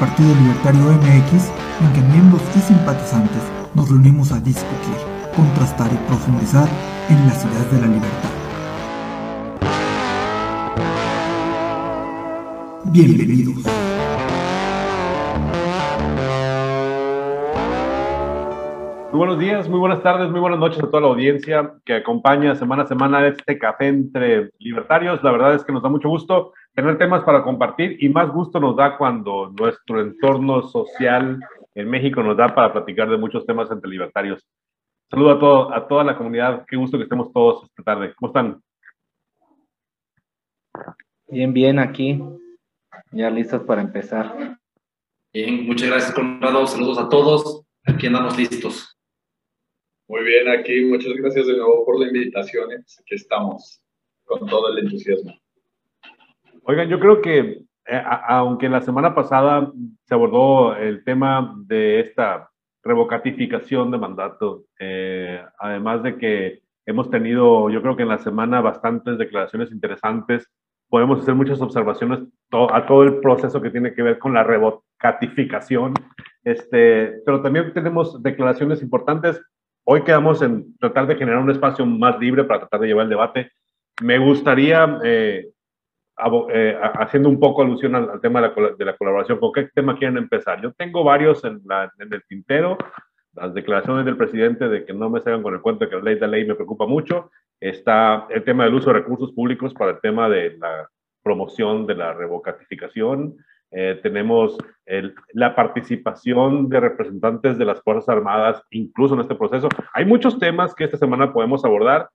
Partido Libertario MX en que miembros y simpatizantes nos reunimos a discutir, contrastar y profundizar en las ideas de la libertad. Bienvenidos. Muy buenos días, muy buenas tardes, muy buenas noches a toda la audiencia que acompaña semana a semana este café entre libertarios. La verdad es que nos da mucho gusto tener temas para compartir y más gusto nos da cuando nuestro entorno social en México nos da para platicar de muchos temas entre libertarios. Saludo a, todo, a toda la comunidad, qué gusto que estemos todos esta tarde. ¿Cómo están? Bien, bien, aquí. Ya listos para empezar. Bien, muchas gracias, Conrado. Saludos a todos. Aquí andamos listos. Muy bien, aquí muchas gracias de nuevo por la invitación. Aquí estamos con todo el entusiasmo. Oigan, yo creo que eh, aunque la semana pasada se abordó el tema de esta revocatificación de mandato, eh, además de que hemos tenido, yo creo que en la semana bastantes declaraciones interesantes, podemos hacer muchas observaciones to a todo el proceso que tiene que ver con la revocatificación, este, pero también tenemos declaraciones importantes Hoy quedamos en tratar de generar un espacio más libre para tratar de llevar el debate. Me gustaría, eh, eh, haciendo un poco alusión al, tema de la, colaboración, ¿con qué tema quieren empezar? Yo tengo varios en, el tintero. Las declaraciones del presidente de que no me salgan con el cuento de que la ley de la ley me preocupa mucho. Está el tema del uso de recursos públicos para el tema de la promoción de la revocatificación. Eh, tenemos la participación de representantes de las Fuerzas Armadas, incluso en este proceso. Hay muchos temas que esta semana podemos abordar,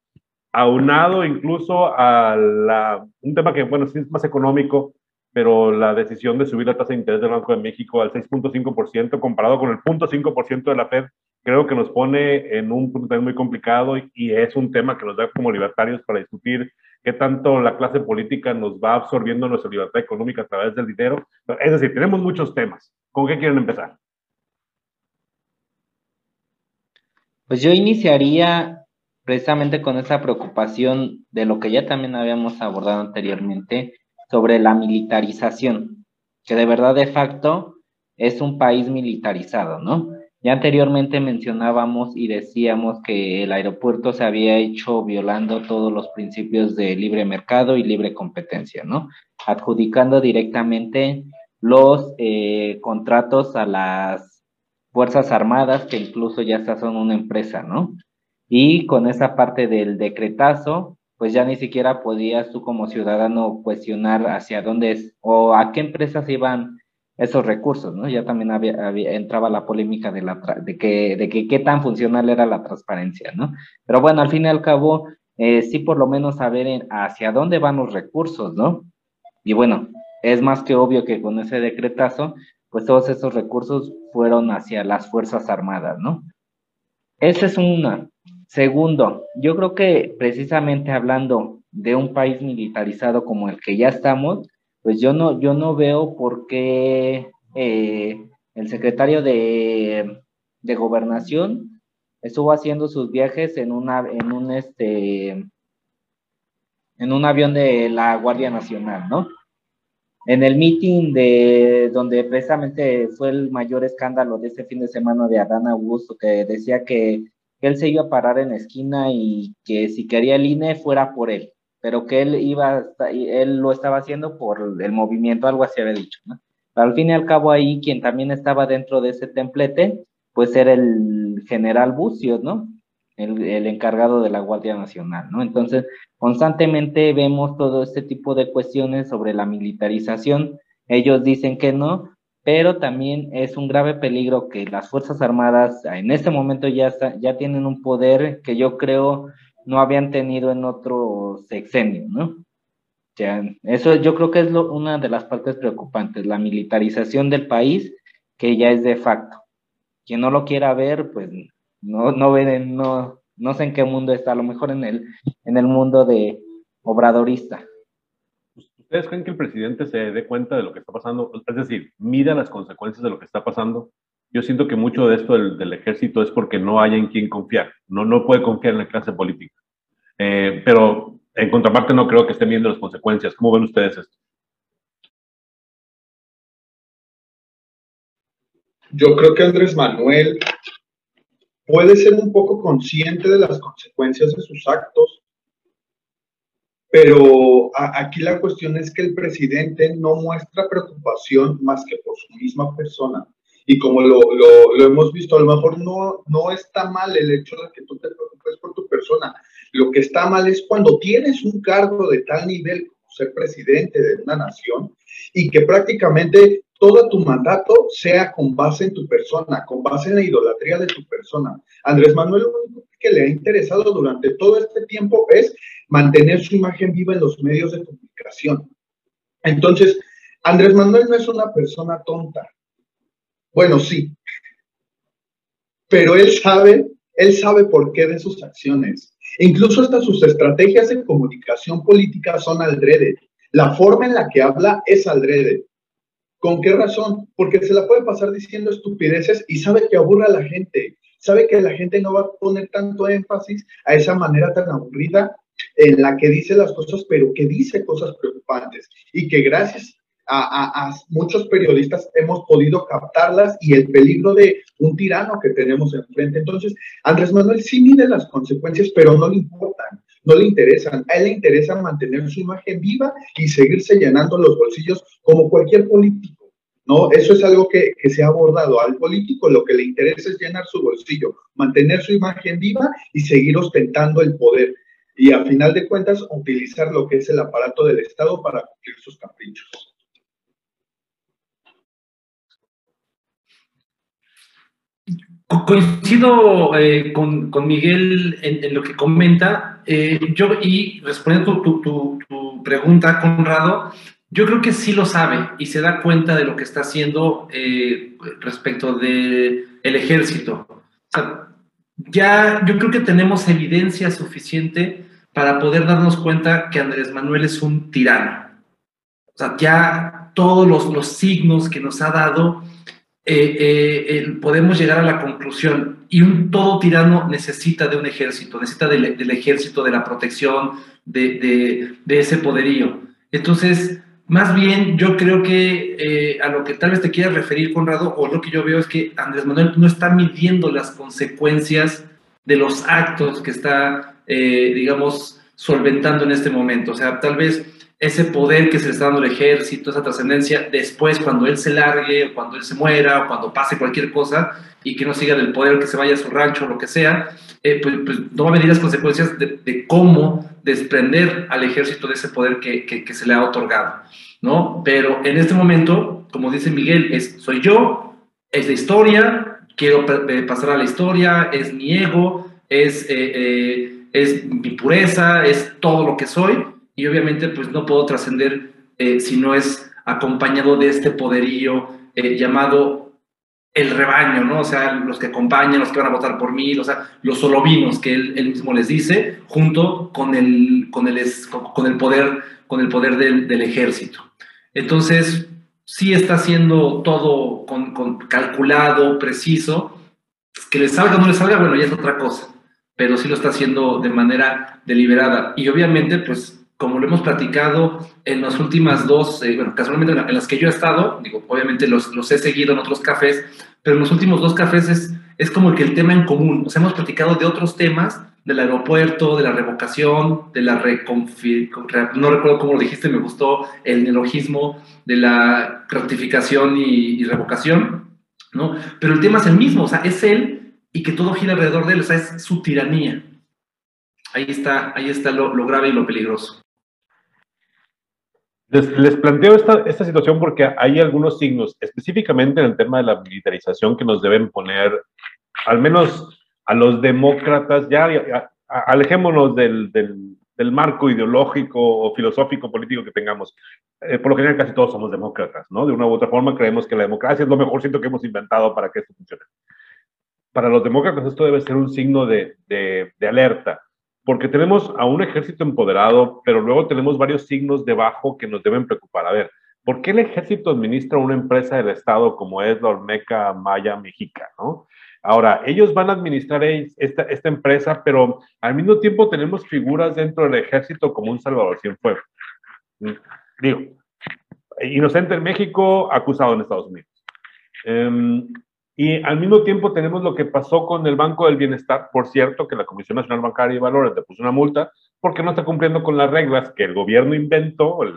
aunado incluso a un tema que, bueno, sí es más económico, pero la decisión de subir la tasa de interés del Banco de México al 6.5% comparado con el 0.5% de la Fed, creo que nos pone en un punto muy complicado y, y es un tema que nos da como libertarios para discutir qué tanto la clase política nos va absorbiendo nuestra libertad económica a través del dinero. Es decir, tenemos muchos temas. ¿Con qué quieren empezar? Pues yo iniciaría precisamente con esa preocupación de lo que ya también habíamos abordado anteriormente sobre la militarización, que de verdad de facto es un país militarizado, ¿no? Ya anteriormente mencionábamos y decíamos que el aeropuerto se había hecho violando todos los principios de libre mercado y libre competencia, ¿no? Adjudicando directamente los eh, contratos a las Fuerzas Armadas, que incluso ya son una empresa, ¿no? Y con esa parte del decretazo, pues ya ni siquiera podías tú como ciudadano cuestionar hacia dónde es o a qué empresas iban esos recursos, ¿no? Ya también había, entraba la polémica de, la, de, que, de que qué tan funcional era la transparencia, ¿no? Pero bueno, al fin y al cabo, eh, sí por lo menos saber en, hacia dónde van los recursos, ¿no? Y bueno, es más que obvio que con ese decretazo, pues todos esos recursos fueron hacia las Fuerzas Armadas, ¿no? Esa es una. Segundo, yo creo que precisamente hablando de un país militarizado como el que ya estamos, pues yo no, yo no veo por qué eh, el secretario de, de, gobernación estuvo haciendo sus viajes en una, en un este, en un avión de la Guardia Nacional, ¿no? En el meeting de donde precisamente fue el mayor escándalo de este fin de semana de Adán Augusto, que decía que, él se iba a parar en la esquina y que si quería el INE fuera por él pero que él iba, él lo estaba haciendo por el movimiento, algo así había dicho, al fin y al cabo ahí quien también estaba dentro de ese templete, pues era el general Bucios, ¿no? El, el, encargado de la Guardia Nacional, ¿no? Entonces, constantemente vemos todo este tipo de cuestiones sobre la militarización. Ellos dicen que no, pero también es un grave peligro que las Fuerzas Armadas en este momento ya, ya tienen un poder que yo creo no habían tenido en otro sexenio, ¿no? Ya, eso yo creo que es una de las partes preocupantes, la militarización del país, que ya es de facto. Quien no lo quiera ver, pues no, no ve, no, no sé en qué mundo está, a lo mejor en el, en el mundo de obradorista. ¿Ustedes creen que el presidente se dé cuenta de lo que está pasando? Es decir, mida las consecuencias de lo que está pasando. Yo siento que mucho de esto del, ejército es porque no hay en quien confiar. No, no puede confiar en la clase política. Eh, pero en contraparte no creo que estén viendo las consecuencias. ¿Cómo ven ustedes esto? Yo creo que Andrés Manuel puede ser un poco consciente de las consecuencias de sus actos, pero aquí la cuestión es que el presidente no muestra preocupación más que por su misma persona. Y como lo, lo, hemos visto, a lo mejor no, no está mal el hecho de que tú te preocupes por tu persona. Lo que está mal es cuando tienes un cargo de tal nivel como ser presidente de una nación y que prácticamente todo tu mandato sea con base en tu persona, con base en la idolatría de tu persona. Andrés Manuel lo único le ha interesado durante todo este tiempo es mantener su imagen viva en los medios de comunicación. Entonces, Andrés Manuel no es una persona tonta. Bueno, sí. Pero él sabe, él sabe por qué de sus acciones. Incluso hasta sus estrategias de comunicación política son aldrede. La forma en la que habla es aldrede. ¿Con qué razón? Porque se la puede pasar diciendo estupideces y sabe que aburre a la gente. Sabe que la gente no va a poner tanto énfasis a esa manera tan aburrida en la que dice las cosas, pero que dice cosas preocupantes y que gracias a, muchos periodistas hemos podido captarlas y el peligro de un tirano que tenemos enfrente. Entonces, Andrés Manuel sí mide las consecuencias, pero no le importan, no le interesan. A él le interesa mantener su imagen viva y seguirse llenando los bolsillos como cualquier político. ¿No? Eso es algo que, que, se ha abordado. Al político lo que le interesa es llenar su bolsillo, mantener su imagen viva y seguir ostentando el poder. Y a final de cuentas, utilizar lo que es el aparato del Estado para cumplir sus caprichos. Coincido eh, con, con, Miguel en, lo que comenta. Eh, yo, y respondiendo tu, tu, tu, pregunta, Conrado, yo creo que sí lo sabe y se da cuenta de lo que está haciendo eh, respecto del el ejército. O sea, ya yo creo que tenemos evidencia suficiente para poder darnos cuenta que Andrés Manuel es un tirano. O sea, ya todos los, los signos que nos ha dado eh, eh, podemos llegar a la conclusión, y un todo tirano necesita de un ejército, necesita del, del ejército, de la protección, de, de, de, ese poderío. Entonces, más bien yo creo que eh, a lo que tal vez te quieras referir, Conrado, o lo que yo veo es que Andrés Manuel no está midiendo las consecuencias de los actos que está, digamos, solventando en este momento. O sea, tal vez ese poder que se le está dando al ejército, esa trascendencia, después cuando él se largue, o cuando él se muera, o cuando pase cualquier cosa, y que no siga del poder, que se vaya a su rancho o lo que sea, eh, pues, pues, no va a venir las consecuencias de, cómo desprender al ejército de ese poder que, que, se le ha otorgado, ¿no? Pero en este momento, como dice Miguel, es soy yo, es la historia, quiero eh, pasar a la historia, es mi ego, es, eh, es mi pureza, es todo lo que soy, y obviamente pues no puedo trascender eh, si no es acompañado de este poderío eh, llamado el rebaño, ¿no? O sea, los que acompañan, los que van a votar por mí, o sea, los solovinos que él, mismo les dice, junto con el, con el, con el poder, con el poder del, ejército. Entonces, sí está haciendo todo con, con calculado, preciso. Que le salga o no le salga, bueno, ya es otra cosa, pero sí lo está haciendo de manera deliberada. Y obviamente, pues como lo hemos platicado en las últimas dos, eh, bueno, casualmente en las que yo he estado, digo, obviamente los, los, he seguido en otros cafés, pero en los últimos dos cafés es, es como que el tema en común. O sea, hemos platicado de otros temas, del aeropuerto, de la revocación, de la reconfiguración, no recuerdo cómo lo dijiste, me gustó el neologismo de la ratificación y, y, revocación, ¿no? Pero el tema es el mismo, o sea, es él y que todo gira alrededor de él, o sea, es su tiranía. Ahí está, ahí está lo, lo grave y lo peligroso. Les, planteo esta, esta, situación porque hay algunos signos, específicamente en el tema de la militarización, que nos deben poner, al menos a los demócratas, ya, alejémonos del, del, marco ideológico o filosófico político que tengamos. Eh, por lo general casi todos somos demócratas, ¿no? De una u otra forma creemos que la democracia es lo mejorcito que hemos inventado para que esto funcione. Para los demócratas esto debe ser un signo de, de alerta, porque tenemos a un ejército empoderado, pero luego tenemos varios signos debajo que nos deben preocupar. A ver, ¿por qué el ejército administra una empresa del Estado como es la Olmeca Maya Mexica, ¿no? Ahora, ellos van a administrar esta, esta empresa, pero al mismo tiempo tenemos figuras dentro del ejército como un Salvador Cienfuegos. Digo, inocente en México, acusado en Estados Unidos. Um, y al mismo tiempo tenemos lo que pasó con el Banco del Bienestar, por cierto, que la Comisión Nacional Bancaria y Valores le puso una multa porque no está cumpliendo con las reglas que el gobierno inventó, el,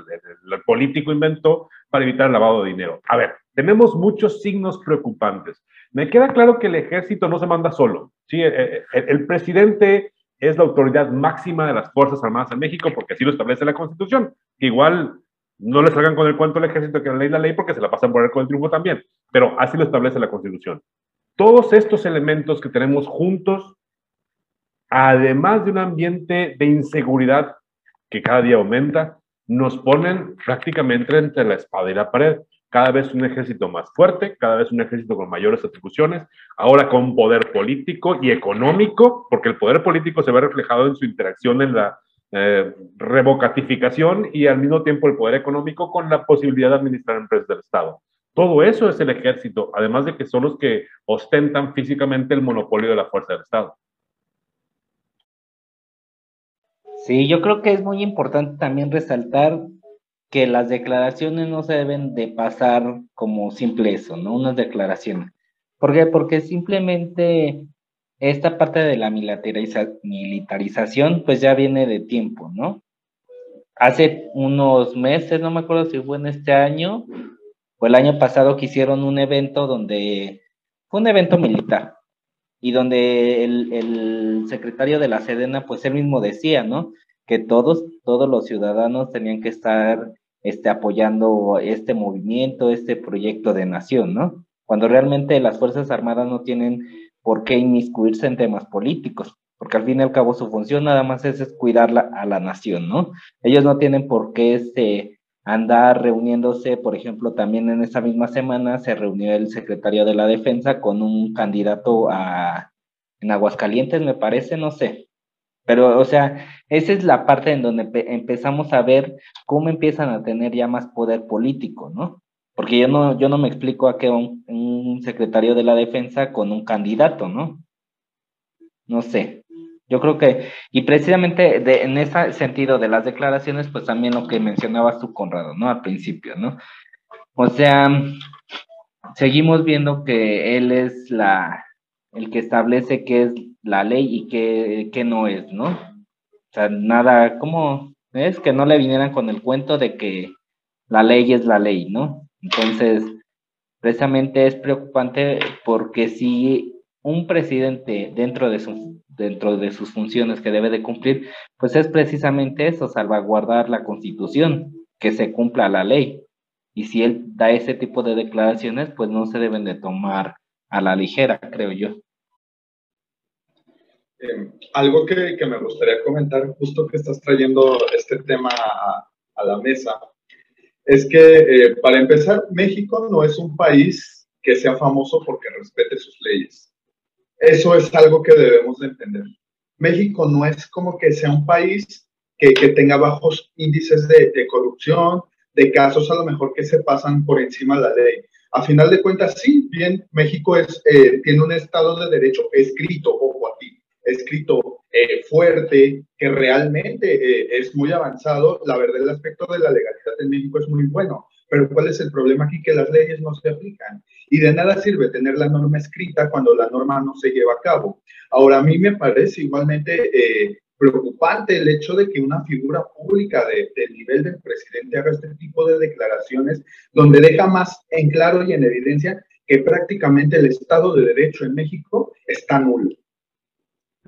político inventó para evitar el lavado de dinero. A ver, tenemos muchos signos preocupantes. Me queda claro que el ejército no se manda solo. ¿sí? El, el, el, presidente es la autoridad máxima de las Fuerzas Armadas en México porque así lo establece la Constitución. Igual no le salgan con el cuento al ejército que la ley la ley porque se la pasan por el con el triunfo también. Pero así lo establece la Constitución. Todos estos elementos que tenemos juntos, además de un ambiente de inseguridad que cada día aumenta, nos ponen prácticamente entre la espada y la pared cada vez un ejército más fuerte, cada vez un ejército con mayores atribuciones, ahora con poder político y económico, porque el poder político se ve reflejado en su interacción en la eh, revocatificación y al mismo tiempo el poder económico con la posibilidad de administrar empresas del Estado. Todo eso es el ejército, además de que son los que ostentan físicamente el monopolio de la fuerza del Estado. Sí, yo creo que es muy importante también resaltar que las declaraciones no se deben de pasar como simple eso, ¿no? Unas declaraciones. ¿Por qué? Porque simplemente esta parte de la militariza militarización pues ya viene de tiempo, ¿no? Hace unos meses, no me acuerdo si fue en este año o el año pasado que hicieron un evento donde fue un evento militar y donde el, secretario de la Sedena pues él mismo decía, ¿no? que todos, todos los ciudadanos tenían que estar este, apoyando este movimiento, este proyecto de nación, ¿no? Cuando realmente las Fuerzas Armadas no tienen por qué inmiscuirse en temas políticos, porque al fin y al cabo su función nada más es, es cuidar a la nación, ¿no? Ellos no tienen por qué este, andar reuniéndose, por ejemplo, también en esa misma semana se reunió el secretario de la Defensa con un candidato a, en Aguascalientes, me parece, no sé, pero, o sea, esa es la parte en donde empezamos a ver cómo empiezan a tener ya más poder político, ¿no? Porque yo no, yo no me explico a qué un, un secretario de la defensa con un candidato, ¿no? No sé. Yo creo que, y precisamente de, en ese sentido de las declaraciones, pues también lo que mencionabas tú, Conrado, ¿no? Al principio, ¿no? O sea, seguimos viendo que él es la, el que establece qué es la ley y qué, qué no es, ¿no? O sea, nada, ¿cómo es? Que no le vinieran con el cuento de que la ley es la ley, ¿no? Entonces, precisamente es preocupante porque si un presidente dentro de sus funciones que debe de cumplir, pues es precisamente eso, salvaguardar la constitución, que se cumpla la ley. Y si él da ese tipo de declaraciones, pues no se deben de tomar a la ligera, creo yo. Eh, algo que, me gustaría comentar, justo que estás trayendo este tema a, a la mesa, es que eh, para empezar, México no es un país que sea famoso porque respete sus leyes. Eso es algo que debemos de entender. México no es como que sea un país que, que tenga bajos índices de, de, corrupción, de casos a lo mejor que se pasan por encima de la ley. A final de cuentas, sí, bien, México es, eh, tiene un Estado de Derecho escrito, ojo aquí, escrito eh, fuerte, que realmente eh, es muy avanzado. La verdad, el aspecto de la legalidad en México es muy bueno, pero ¿cuál es el problema aquí? Que las leyes no se aplican. Y de nada sirve tener la norma escrita cuando la norma no se lleva a cabo. Ahora, a mí me parece igualmente eh, preocupante el hecho de que una figura pública del de nivel del presidente haga este tipo de declaraciones, donde deja más en claro y en evidencia que prácticamente el Estado de Derecho en México está nulo.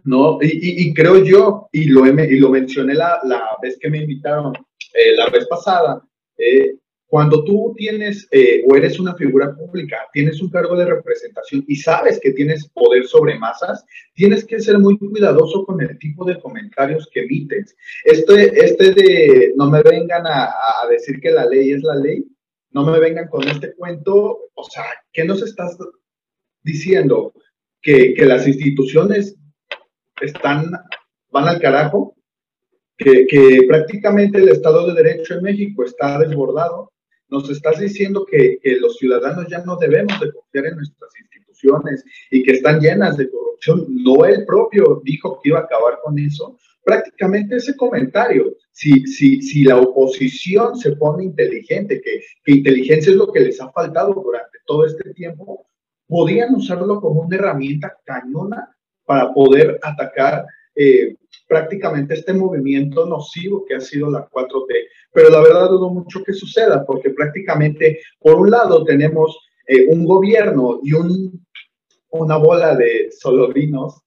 ¿no? Y, creo yo, y lo, y lo mencioné la, la, vez que me invitaron, eh, la vez pasada, eh, Cuando tú tienes eh, o eres una figura pública, tienes un cargo de representación y sabes que tienes poder sobre masas, tienes que ser muy cuidadoso con el tipo de comentarios que emites. Este, este de no me vengan a, decir que la ley es la ley, no me vengan con este cuento, o sea, ¿qué nos estás diciendo? Que, que las instituciones están, van al carajo, que, que, prácticamente el Estado de Derecho en México está desbordado, nos estás diciendo que, los ciudadanos ya no debemos de confiar en nuestras instituciones y que están llenas de corrupción. No él propio dijo que iba a acabar con eso. Prácticamente ese comentario, si, si, si la oposición se pone inteligente, que, que inteligencia es lo que les ha faltado durante todo este tiempo, podían usarlo como una herramienta cañona para poder atacar eh, prácticamente este movimiento nocivo que ha sido la 4T. Pero la verdad dudo mucho que suceda, porque prácticamente, por un lado, tenemos eh, un gobierno y un, una bola de solodinos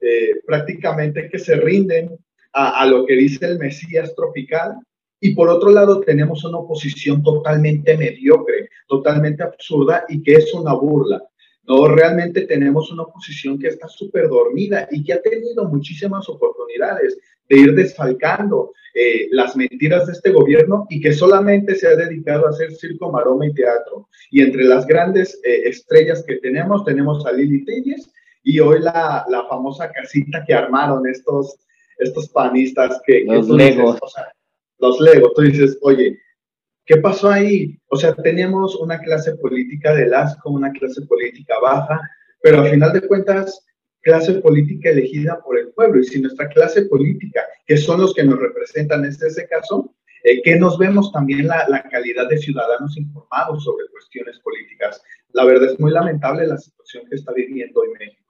eh, prácticamente que se rinden a, a lo que dice el Mesías tropical, y por otro lado, tenemos una oposición totalmente mediocre, totalmente absurda y que es una burla. No, realmente tenemos una oposición que está súper dormida y que ha tenido muchísimas oportunidades de ir desfalcando eh, las mentiras de este gobierno y que solamente se ha dedicado a hacer circo, maroma y teatro. Y entre las grandes eh, estrellas que tenemos, tenemos a Lili Telles y hoy la, la, famosa casita que armaron estos, estos panistas que... Los Legos. los Legos. Tú dices, oye, ¿Qué pasó ahí? O sea, teníamos una clase política del asco, una clase política baja, pero al final de cuentas, clase política elegida por el pueblo. Y si nuestra clase política, que son los que nos representan en este caso, eh, que nos vemos también la, la, calidad de ciudadanos informados sobre cuestiones políticas. La verdad es muy lamentable la situación que está viviendo hoy México.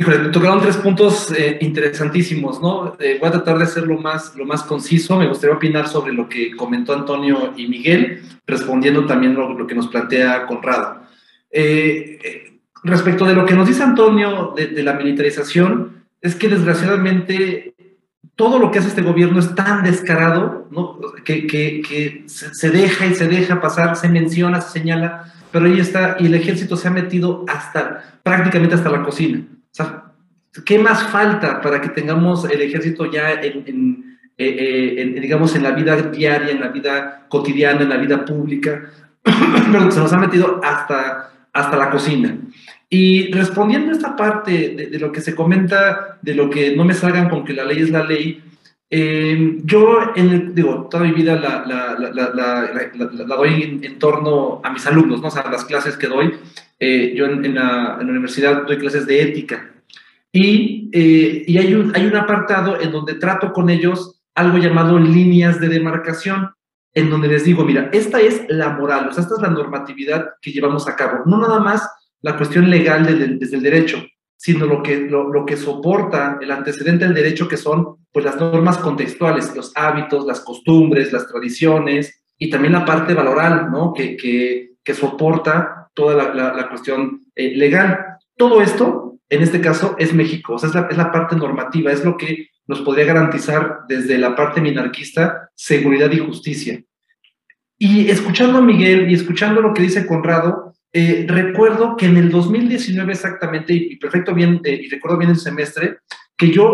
Híjole, tocaron tres puntos eh, interesantísimos, ¿no? Eh, voy a tratar de ser lo más, lo más conciso. Me gustaría opinar sobre lo que comentó Antonio y Miguel, respondiendo también lo, lo que nos plantea Conrado. Eh, respecto de lo que nos dice Antonio de, la militarización, es que desgraciadamente todo lo que hace este gobierno es tan descarado, ¿no? Que, se deja y se deja pasar, se menciona, se señala, pero ahí está, y el ejército se ha metido hasta, prácticamente hasta la cocina. O sea, ¿qué más falta para que tengamos el ejército ya en, eh, eh, digamos, en la vida diaria, en la vida cotidiana, en la vida pública? Se nos ha metido hasta, hasta la cocina. Y respondiendo a esta parte de, lo que se comenta, de lo que no me salgan con que la ley es la ley, eh, yo, en digo, toda mi vida la, la, la doy en, torno a mis alumnos, ¿no? o sea, las clases que doy. Eh, yo en, la, universidad doy clases de ética y, eh, y hay, un, hay un apartado en donde trato con ellos algo llamado líneas de demarcación, en donde les digo, mira, esta es la moral, o sea, esta es la normatividad que llevamos a cabo, no nada más la cuestión legal desde el derecho, sino lo que, lo, lo, que soporta el antecedente del derecho, que son pues, las normas contextuales, los hábitos, las costumbres, las tradiciones, y también la parte valoral, ¿no? Que, que, que soporta toda la, cuestión eh, legal. Todo esto, en este caso, es México, o sea, es la, es la parte normativa, es lo que nos podría garantizar desde la parte minarquista seguridad y justicia. Y escuchando a Miguel y escuchando lo que dice Conrado, eh, recuerdo que en el 2019 exactamente, y, perfecto bien, eh, y recuerdo bien el semestre, que yo,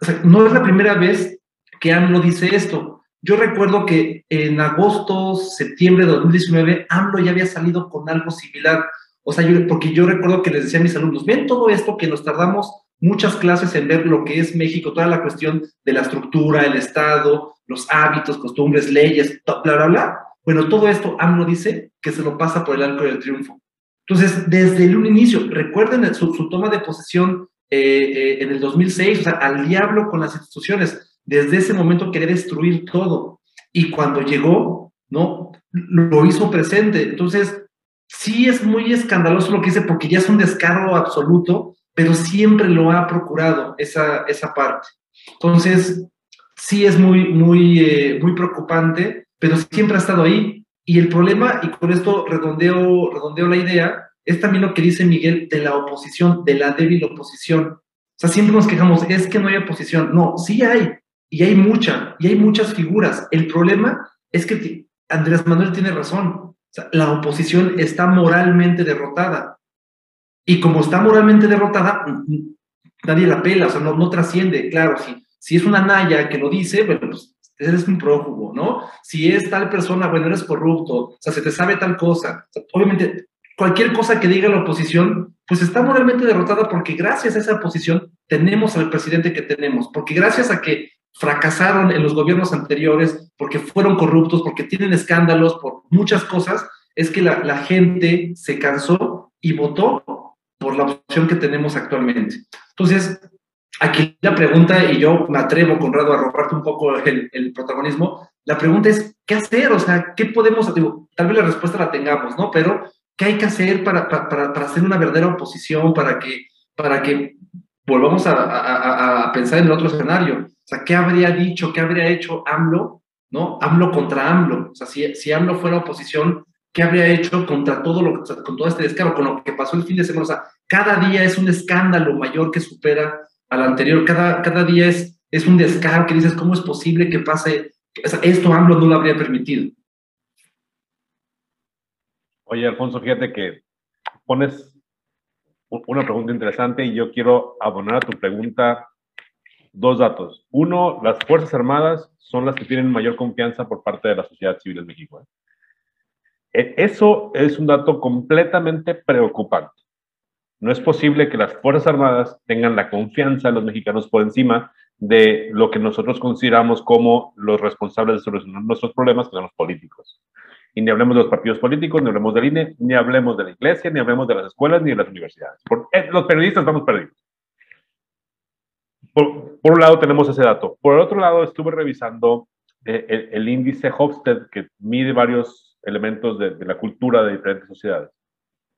o sea, no es la primera vez que AMLO dice esto. Yo recuerdo que en agosto, septiembre de 2019, AMLO ya había salido con algo similar. O sea, yo, porque yo recuerdo que les decía a mis alumnos, ven todo esto que nos tardamos muchas clases en ver lo que es México, toda la cuestión de la estructura, el Estado, los hábitos, costumbres, leyes, bla, bla, bla. Bueno, todo esto AMLO dice que se lo pasa por el arco del triunfo. Entonces, desde el un inicio, recuerden su, su toma de posesión eh, eh, en el 2006, o sea, al diablo con las instituciones desde ese momento quería destruir todo. Y cuando llegó, ¿no? Lo hizo presente. Entonces, sí es muy escandaloso lo que dice porque ya es un descargo absoluto, pero siempre lo ha procurado esa, esa parte. Entonces, sí es muy, muy, eh, muy preocupante, pero siempre ha estado ahí. Y el problema, y con esto redondeo, redondeo la idea, es también lo que dice Miguel de la oposición, de la débil oposición. O sea, siempre nos quejamos, es que no hay oposición. No, sí hay, Y hay mucha, y hay muchas figuras. El problema es que Andrés Manuel tiene razón. la oposición está moralmente derrotada. Y como está moralmente derrotada, nadie la pela, o sea, no, no trasciende. Claro, si, si es una Naya que lo dice, bueno, pues eres un prófugo, ¿no? Si es tal persona, bueno, eres corrupto, o sea, se te sabe tal cosa. obviamente, cualquier cosa que diga la oposición, pues está moralmente derrotada porque gracias a esa oposición tenemos al presidente que tenemos, porque gracias a que fracasaron en los gobiernos anteriores, porque fueron corruptos, porque tienen escándalos, por muchas cosas, es que la, la gente se cansó y votó por la opción que tenemos actualmente. Entonces, aquí la pregunta, y yo me atrevo, Conrado, a robarte un poco el, el, protagonismo, la pregunta es, ¿qué hacer? O sea, ¿qué podemos hacer? Tal vez la respuesta la tengamos, ¿no? Pero, ¿qué hay que hacer para, para, para hacer una verdadera oposición, para que, para que volvamos a, a, a, pensar en el otro escenario? O sea, ¿qué habría dicho, qué habría hecho AMLO, ¿no? AMLO contra AMLO. O sea, si, si AMLO fuera oposición, ¿qué habría hecho contra todo lo, con todo este descaro, con lo que pasó el fin de semana? O sea, cada día es un escándalo mayor que supera al anterior. Cada, cada día es, es un descaro que dices, ¿cómo es posible que pase? esto AMLO no lo habría permitido. Oye, Alfonso, fíjate que pones una pregunta interesante y yo quiero abonar a tu pregunta dos datos. Uno, las Fuerzas Armadas son las que tienen mayor confianza por parte de la sociedad civil en México. ¿eh? E, eso es un dato completamente preocupante. No es posible que las Fuerzas Armadas tengan la confianza de los mexicanos por encima de lo que nosotros consideramos como los responsables de solucionar nuestros problemas, que son los políticos. Y ni hablemos de los partidos políticos, ni hablemos del INE, ni hablemos de la iglesia, ni hablemos de las escuelas, ni de las universidades. Por, eh, los periodistas estamos perdidos. Por, un lado tenemos ese dato. Por el otro lado, estuve revisando eh, el, índice Hofstede, que mide varios elementos de la cultura de diferentes sociedades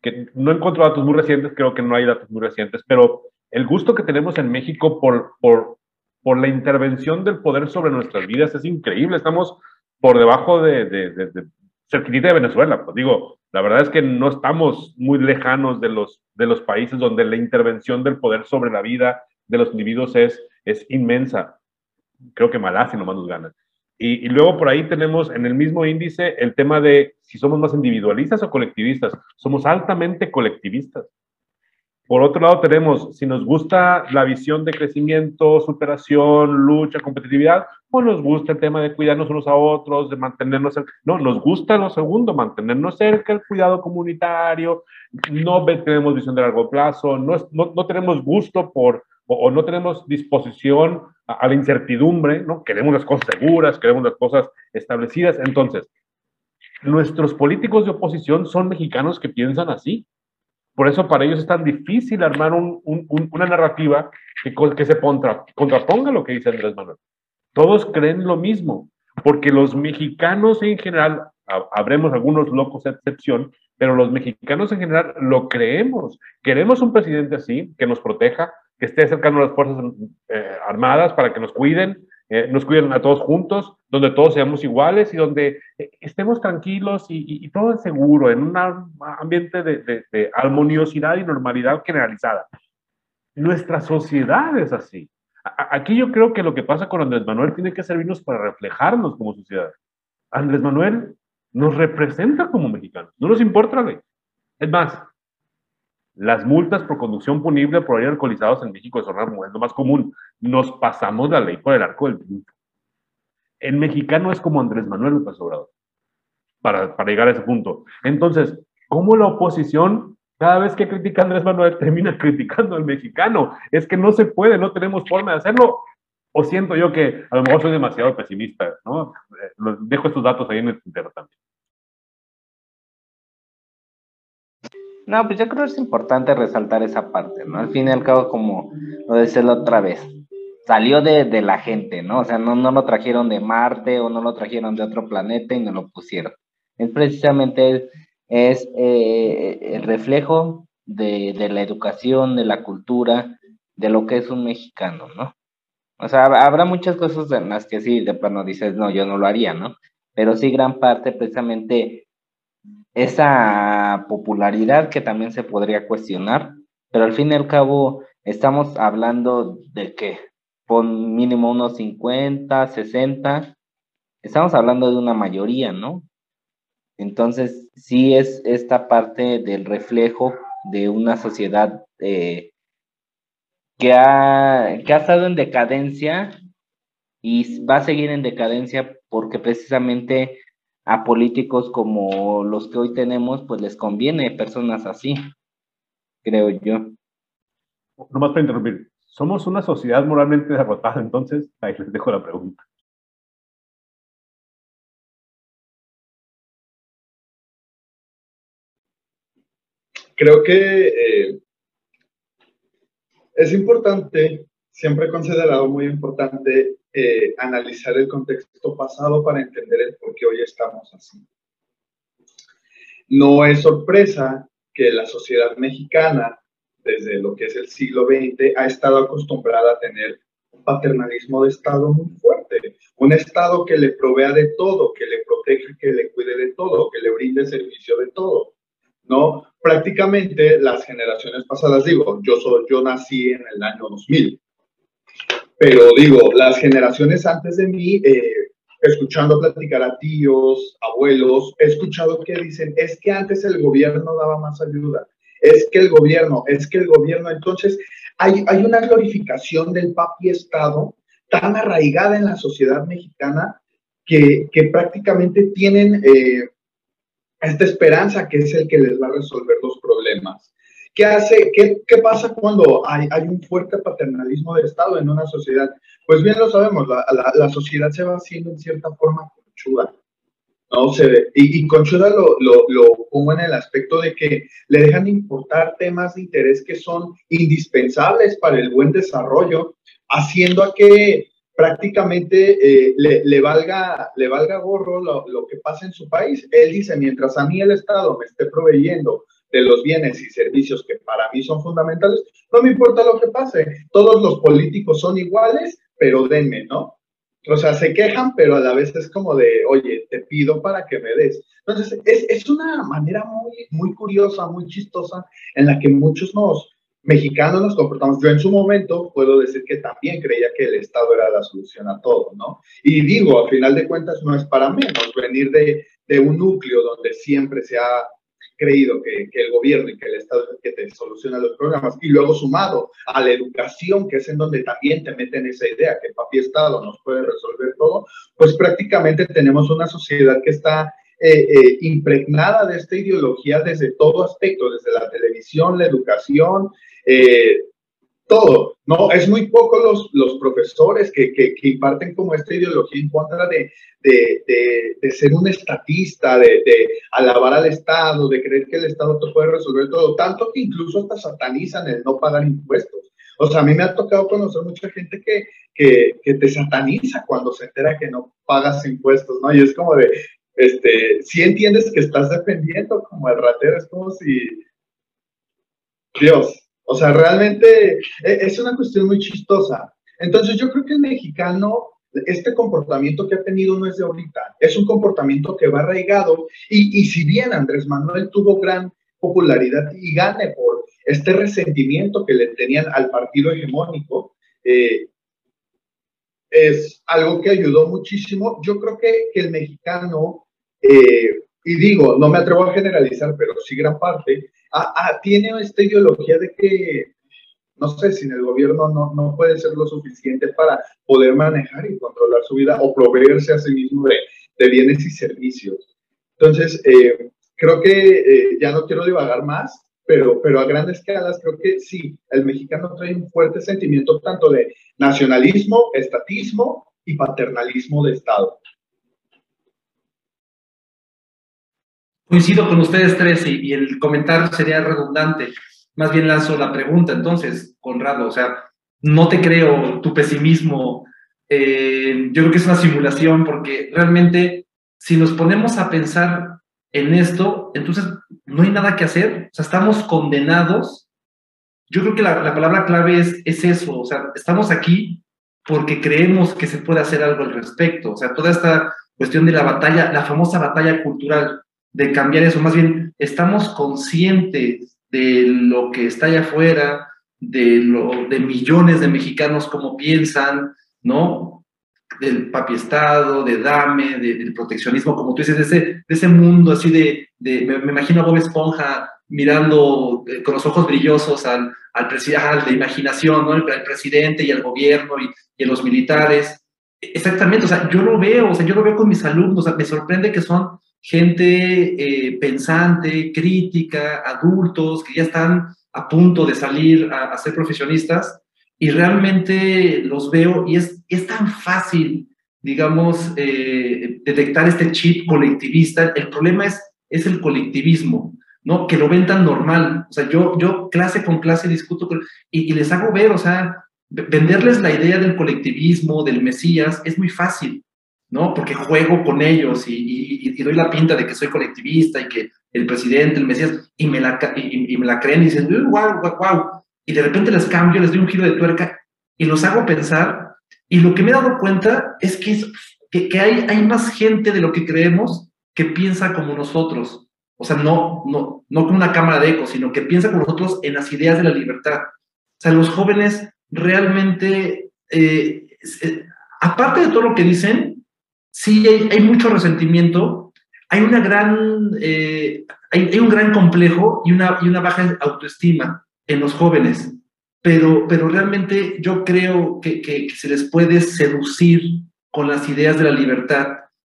que no encuentro datos muy recientes, creo que no hay datos muy recientes, pero el gusto que tenemos en México por, por, por la intervención del poder sobre nuestras vidas es increíble. Estamos por debajo de, de, de, de de Venezuela. Pues digo, la verdad es que no estamos muy lejanos de los, de los países donde la intervención del poder sobre la vida de los individuos es, es inmensa. Creo que Malasia nomás nos gana. Y, luego por ahí tenemos en el mismo índice el tema de si somos más individualistas o colectivistas. Somos altamente colectivistas. Por otro lado tenemos si nos gusta la visión de crecimiento, superación, lucha, competitividad, o nos gusta el tema de cuidarnos unos a otros, de mantenernos, no, nos gusta lo segundo, mantenernos cerca, el cuidado comunitario, no tenemos visión de largo plazo, no, no, no tenemos gusto por o, no tenemos disposición a, la incertidumbre, ¿no? Queremos las cosas seguras, queremos las cosas establecidas. Entonces, nuestros políticos de oposición son mexicanos que piensan así. Por eso para ellos es tan difícil armar un, un, una narrativa que, que se contra, contraponga lo que dice Andrés Manuel. Todos creen lo mismo, porque los mexicanos en general, habremos algunos locos de excepción, pero los mexicanos en general lo creemos. Queremos un presidente así, que nos proteja, que esté cercano a las Fuerzas eh, Armadas para que nos cuiden, eh, nos cuiden a todos juntos, donde todos seamos iguales y donde eh, estemos tranquilos y, todo es seguro, en un ambiente de, armoniosidad y normalidad generalizada. Nuestra sociedad es así. Aquí yo creo que lo que pasa con Andrés Manuel tiene que servirnos para reflejarnos como sociedad. Andrés Manuel nos representa como mexicanos, no nos importa la ley. Es más, las multas por conducción punible por aire alcoholizados en México son lo más común. Nos pasamos la ley por el arco del triunfo. El mexicano es como Andrés Manuel López Obrador, para, para llegar a ese punto. Entonces, ¿cómo la oposición cada vez que critica a Andrés Manuel termina criticando al mexicano? Es que no se puede, no tenemos forma de hacerlo. O siento yo que a lo mejor soy demasiado pesimista, ¿no? Eh, dejo estos datos ahí en el tintero también. No, pues yo creo que es importante resaltar esa parte, ¿no? Al fin y al cabo, como lo decía la otra vez, salió de, de, la gente, ¿no? O sea, no, no lo trajeron de Marte o no lo trajeron de otro planeta y no lo pusieron. Es precisamente es eh, el reflejo de, de, la educación, de la cultura, de lo que es un mexicano, ¿no? O sea, habrá muchas cosas en las que sí, de plano dices, no, yo no lo haría, ¿no? Pero sí, gran parte precisamente esa popularidad que también se podría cuestionar, pero al fin y al cabo estamos hablando de qué? pon mínimo unos 50, 60, estamos hablando de una mayoría, ¿no? Entonces, sí es esta parte del reflejo de una sociedad eh, que, ha, que ha estado en decadencia y va a seguir en decadencia porque precisamente a políticos como los que hoy tenemos, pues les conviene personas así, creo yo. Nomás para interrumpir, ¿somos una sociedad moralmente derrotada entonces? Ahí les dejo la pregunta. Creo que eh, es importante, siempre he considerado muy importante eh, analizar el contexto pasado para entender el por qué hoy estamos así. No es sorpresa que la sociedad mexicana, desde lo que es el siglo XX, ha estado acostumbrada a tener un paternalismo de Estado muy fuerte, un Estado que le provea de todo, que le proteja, que le cuide de todo, que le brinde servicio de todo. ¿no? Prácticamente las generaciones pasadas, digo, yo, soy, yo nací en el año 2000, pero digo, las generaciones antes de mí, eh, escuchando platicar a tíos, abuelos, he escuchado que dicen, es que antes el gobierno daba más ayuda, es que el gobierno, es que el gobierno, entonces hay, hay una glorificación del papi Estado tan arraigada en la sociedad mexicana que, que prácticamente tienen... Eh, esta esperanza que es el que les va a resolver los problemas. ¿Qué, hace, qué, qué pasa cuando hay, hay, un fuerte paternalismo de Estado en una sociedad? Pues bien lo sabemos, la, la, la sociedad se va haciendo en cierta forma conchuda. ¿no? Se, y, y conchuda lo, lo, lo pongo en el aspecto de que le dejan importar temas de interés que son indispensables para el buen desarrollo, haciendo a que prácticamente eh, le, le, valga, le valga gorro lo, lo, que pasa en su país. Él dice, mientras a mí el Estado me esté proveyendo de los bienes y servicios que para mí son fundamentales, no me importa lo que pase. Todos los políticos son iguales, pero denme, ¿no? O sea, se quejan, pero a la vez es como de, oye, te pido para que me des. Entonces, es, es una manera muy, muy curiosa, muy chistosa, en la que muchos nos, mexicanos nos comportamos. Yo en su momento puedo decir que también creía que el Estado era la solución a todo, ¿no? Y digo, a final de cuentas no es para menos venir de, de un núcleo donde siempre se ha creído que, que, el gobierno y que el Estado es el que te soluciona los programas, y luego sumado a la educación, que es en donde también te meten esa idea que papi Estado nos puede resolver todo, pues prácticamente tenemos una sociedad que está eh, eh, impregnada de esta ideología desde todo aspecto, desde la televisión, la educación, eh, todo, ¿no? Es muy poco los, los profesores que, que, que, imparten como esta ideología en contra de, de, de, ser un estatista, de, alabar al Estado, de creer que el Estado te puede resolver todo, tanto que incluso hasta satanizan el no pagar impuestos. O sea, a mí me ha tocado conocer mucha gente que, que, que te sataniza cuando se entera que no pagas impuestos, ¿no? Y es como de, este, si entiendes que estás defendiendo como el ratero, es como si, Dios, o sea, realmente e, es una cuestión muy chistosa. Entonces yo creo que el mexicano, este comportamiento que ha tenido no es de ahorita, es un comportamiento que va arraigado y, y si bien Andrés Manuel tuvo gran popularidad y gane por este resentimiento que le tenían al partido hegemónico, eh, es algo que ayudó muchísimo. Yo creo que, que el mexicano, eh, y digo, no me atrevo a generalizar, pero sí gran parte, ah, ah, tiene esta ideología de que, no sé, sin el gobierno no, no puede ser lo suficiente para poder manejar y controlar su vida o proveerse a sí mismo de, bienes y servicios. Entonces, eh, creo que eh, ya no quiero divagar más, pero, pero a grandes escalas creo que sí, el mexicano trae un fuerte sentimiento tanto de nacionalismo, estatismo y paternalismo de Estado. Coincido con ustedes tres y, el comentario sería redundante. Más bien lanzo la pregunta, entonces, Conrado, o sea, no te creo tu pesimismo. Eh, yo creo que es una simulación porque realmente si nos ponemos a pensar en esto, entonces no hay nada que hacer. O sea, estamos condenados. Yo creo que la, la palabra clave es, es eso. O sea, estamos aquí porque creemos que se puede hacer algo al respecto. O sea, toda esta cuestión de la batalla, la famosa batalla cultural de cambiar eso, más bien estamos conscientes de lo que está allá afuera, de, lo, de millones de mexicanos cómo piensan, ¿no? Del papi Estado, de Dame, del proteccionismo, como tú dices, de ese, de ese mundo así de, de me, imagino a Bob Esponja mirando eh, con los ojos brillosos al, al presidente, de imaginación, ¿no? El, presidente y el gobierno y, y los militares. Exactamente, o sea, yo lo veo, o sea, yo lo veo con mis alumnos, o sea, me sorprende que son gente eh, pensante, crítica, adultos que ya están a punto de salir a, ser profesionistas y realmente los veo y es, es tan fácil, digamos, eh, detectar este chip colectivista. El problema es, es el colectivismo, ¿no? Que lo ven tan normal. O sea, yo, yo clase con clase discuto y, y les hago ver, o sea, venderles la idea del colectivismo, del Mesías, es muy fácil. ¿No? Porque juego con ellos y, doy la pinta de que soy colectivista y que el presidente, el Mesías, y me la, y, me la creen y dicen, wow, wow, wow. Y de repente les cambio, les doy un giro de tuerca y los hago pensar. Y lo que me he dado cuenta es que, que, hay, hay más gente de lo que creemos que piensa como nosotros. O sea, no, no, no como una cámara de eco, sino que piensa como nosotros en las ideas de la libertad. O sea, los jóvenes realmente, eh, eh, aparte de todo lo que dicen, sí hay, mucho resentimiento, hay, una gran, eh, hay, un gran complejo y una, y una baja autoestima en los jóvenes, pero, pero realmente yo creo que, que, se les puede seducir con las ideas de la libertad.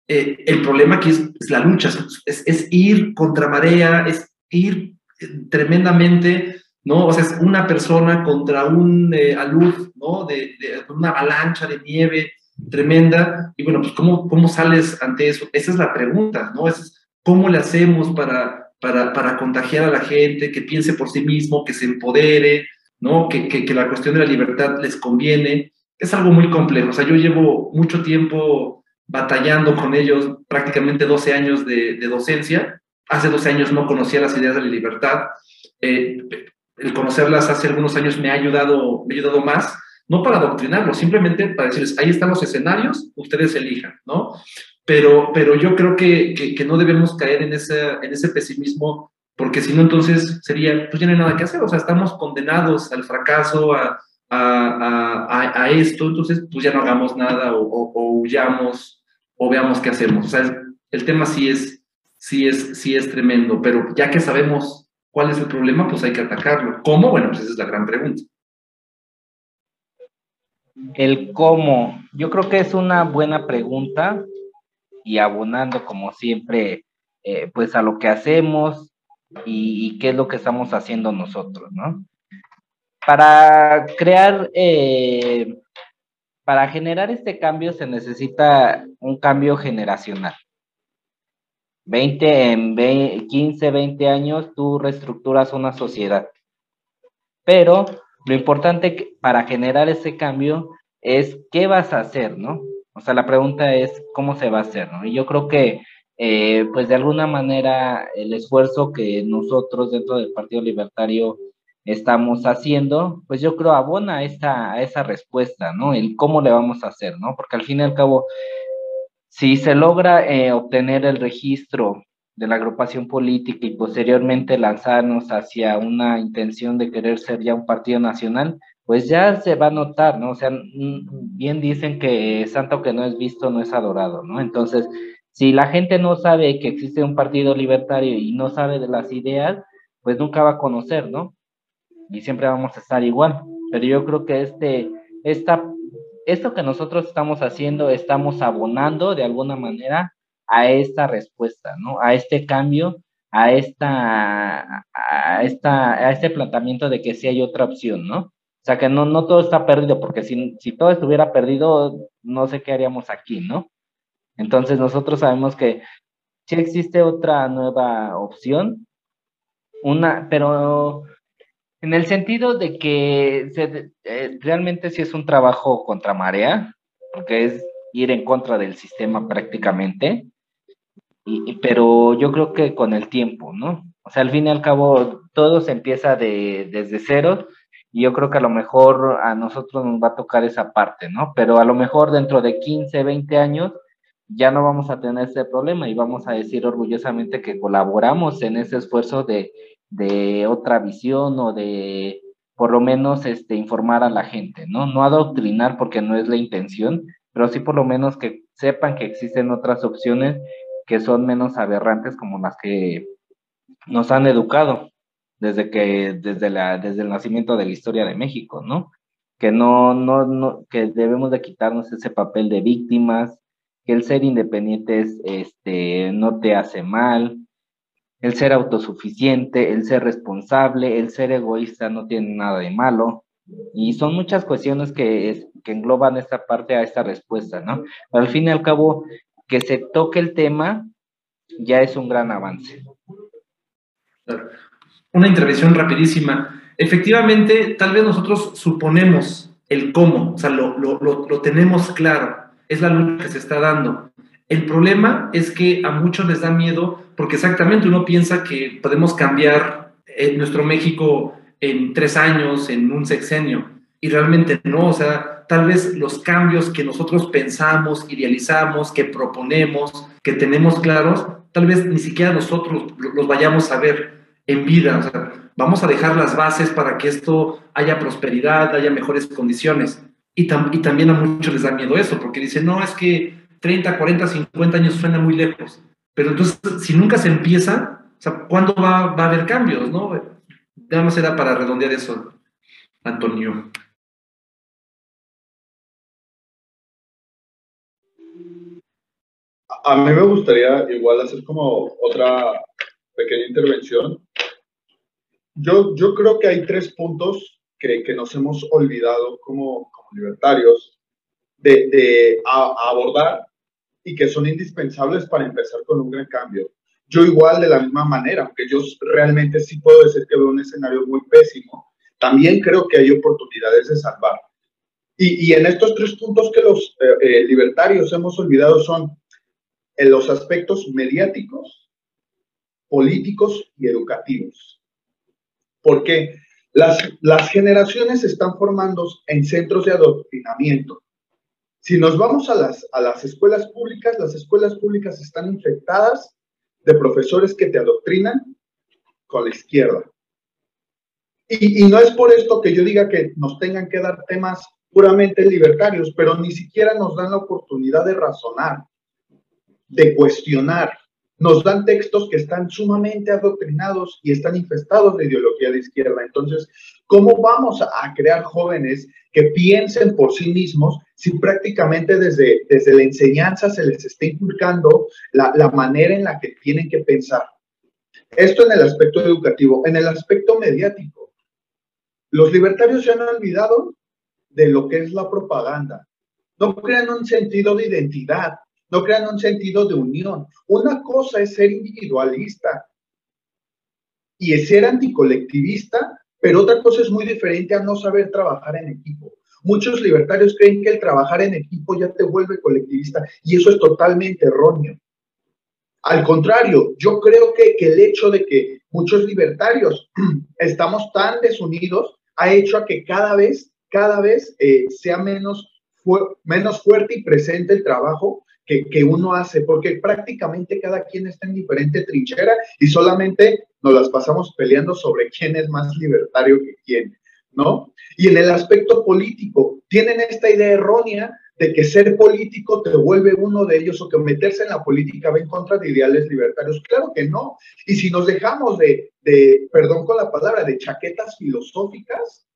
Eh, el problema aquí es, la lucha, es, es, ir contra marea, es ir eh, tremendamente, ¿no? O sea, es una persona contra un alud, ¿no? De, de, una avalancha de nieve, tremenda. Y bueno, pues ¿cómo, cómo sales ante eso? Esa es la pregunta, ¿no? Es cómo le hacemos para, para, para contagiar a la gente, que piense por sí mismo, que se empodere, ¿no? Que, que, la cuestión de la libertad les conviene. Es algo muy complejo. O sea, yo llevo mucho tiempo batallando con ellos, prácticamente 12 años de, docencia. Hace 12 años no conocía las ideas de la libertad. Eh, el conocerlas hace algunos años me ha ayudado, me ha ayudado más no para adoctrinarlos, simplemente para decirles, ahí están los escenarios, ustedes elijan, ¿no? Pero, pero yo creo que, que, no debemos caer en ese, en ese pesimismo, porque si no, entonces sería, pues ya no hay nada que hacer, o sea, estamos condenados al fracaso, a, a, a, esto, entonces pues ya no hagamos nada o, o, huyamos o veamos qué hacemos. O sea, el tema sí es, sí, es, sí es tremendo, pero ya que sabemos cuál es el problema, pues hay que atacarlo. ¿Cómo? Bueno, pues esa es la gran pregunta. El cómo, yo creo que es una buena pregunta y abonando como siempre, eh, pues a lo que hacemos y, qué es lo que estamos haciendo nosotros, ¿no? Para crear, eh, para generar este cambio se necesita un cambio generacional. 20, en 15, 20 años tú reestructuras una sociedad. Pero lo importante para generar ese cambio es qué vas a hacer, ¿no? O sea, la pregunta es cómo se va a hacer, ¿no? Y yo creo que, eh, pues de alguna manera, el esfuerzo que nosotros dentro del Partido Libertario estamos haciendo, pues yo creo abona esta, a esa respuesta, ¿no? El cómo le vamos a hacer, ¿no? Porque al fin y al cabo, si se logra eh, obtener el registro de la agrupación política y posteriormente lanzarnos hacia una intención de querer ser ya un partido nacional, pues ya se va a notar, ¿no? O sea, bien dicen que santo que no es visto no es adorado, ¿no? Entonces, si la gente no sabe que existe un partido libertario y no sabe de las ideas, pues nunca va a conocer, ¿no? Y siempre vamos a estar igual. Pero yo creo que este, esta, esto que nosotros estamos haciendo, estamos abonando de alguna manera a esta respuesta, ¿no? A este cambio, a esta, a esta, a este planteamiento de que sí hay otra opción, ¿no? O sea, que no, no todo está perdido, porque si, si todo estuviera perdido, no sé qué haríamos aquí, ¿no? Entonces nosotros sabemos que sí existe otra nueva opción, una, pero en el sentido de que eh, realmente sí es un trabajo contra marea, porque es ir en contra del sistema prácticamente, pero yo creo que con el tiempo, ¿no? O sea, al fin y al cabo, todo se empieza de, desde cero y yo creo que a lo mejor a nosotros nos va a tocar esa parte, ¿no? Pero a lo mejor dentro de 15, 20 años ya no vamos a tener ese problema y vamos a decir orgullosamente que colaboramos en ese esfuerzo de, de otra visión o de por lo menos este, informar a la gente, ¿no? No adoctrinar porque no es la intención, pero sí por lo menos que sepan que existen otras opciones que son menos aberrantes como las que nos han educado desde que desde la desde el nacimiento de la historia de México, ¿no? Que no no no que debemos de quitarnos ese papel de víctimas, que el ser independiente es este no te hace mal, el ser autosuficiente, el ser responsable, el ser egoísta no tiene nada de malo. Y son muchas cuestiones que, que engloban esta parte a esta respuesta, ¿no? Al fin y al cabo, que se toque el tema ya es un gran avance. Una intervención rapidísima. Efectivamente, tal vez nosotros suponemos el cómo, o sea, lo, lo, lo, tenemos claro, es la lucha que se está dando. El problema es que a muchos les da miedo porque exactamente uno piensa que podemos cambiar eh, nuestro México en tres años, en un sexenio, y realmente no, o sea, tal vez los cambios que nosotros pensamos, idealizamos, que proponemos, que tenemos claros, tal vez ni siquiera nosotros los vayamos a ver en vida. Vamos a dejar las bases para que esto haya prosperidad, haya mejores condiciones. Y, y también a muchos les da miedo eso, porque dicen, no, es que 30, 40, 50 años suena muy lejos. Pero entonces, si nunca se empieza, ¿cuándo va, va a haber cambios, no? Nada más era para redondear eso, Antonio. A mí me gustaría igual hacer como otra pequeña intervención. Yo, yo creo que hay tres puntos que, que nos hemos olvidado como, como libertarios de, de abordar y que son indispensables para empezar con un gran cambio. Yo igual de la misma manera, aunque yo realmente sí puedo decir que veo un escenario muy pésimo, también creo que hay oportunidades de salvar. Y, y en estos tres puntos que los eh, eh, libertarios hemos olvidado son en los aspectos mediáticos, políticos y educativos. Porque las, las generaciones están formando en centros de adoctrinamiento. Si nos vamos a las, a las escuelas públicas, las escuelas públicas están infectadas de profesores que te adoctrinan con la izquierda. Y, y, no es por esto que yo diga que nos tengan que dar temas puramente libertarios, pero ni siquiera nos dan la oportunidad de razonar, de cuestionar. Nos dan textos que están sumamente adoctrinados y están infestados de ideología de izquierda. Entonces, ¿cómo vamos a crear jóvenes que piensen por sí mismos si prácticamente desde, desde la enseñanza se les está inculcando la, la manera en la que tienen que pensar? Esto en el aspecto educativo. En el aspecto mediático, los libertarios se han olvidado de lo que es la propaganda. No crean un sentido de identidad no crean un sentido de unión. Una cosa es ser individualista y es ser anticolectivista, pero otra cosa es muy diferente a no saber trabajar en equipo. Muchos libertarios creen que el trabajar en equipo ya te vuelve colectivista y eso es totalmente erróneo. Al contrario, yo creo que, el hecho de que muchos libertarios estamos tan desunidos ha hecho a que cada vez, cada vez eh, sea menos, menos fuerte y presente el trabajo que, uno hace, porque prácticamente cada quien está en diferente trinchera y solamente nos las pasamos peleando sobre quién es más libertario que quién, ¿no? Y en el aspecto político, tienen esta idea errónea de que ser político te vuelve uno de ellos o que meterse en la política va en contra de ideales libertarios. Claro que no. Y si nos dejamos de, de perdón con la palabra, de chaquetas filosóficas,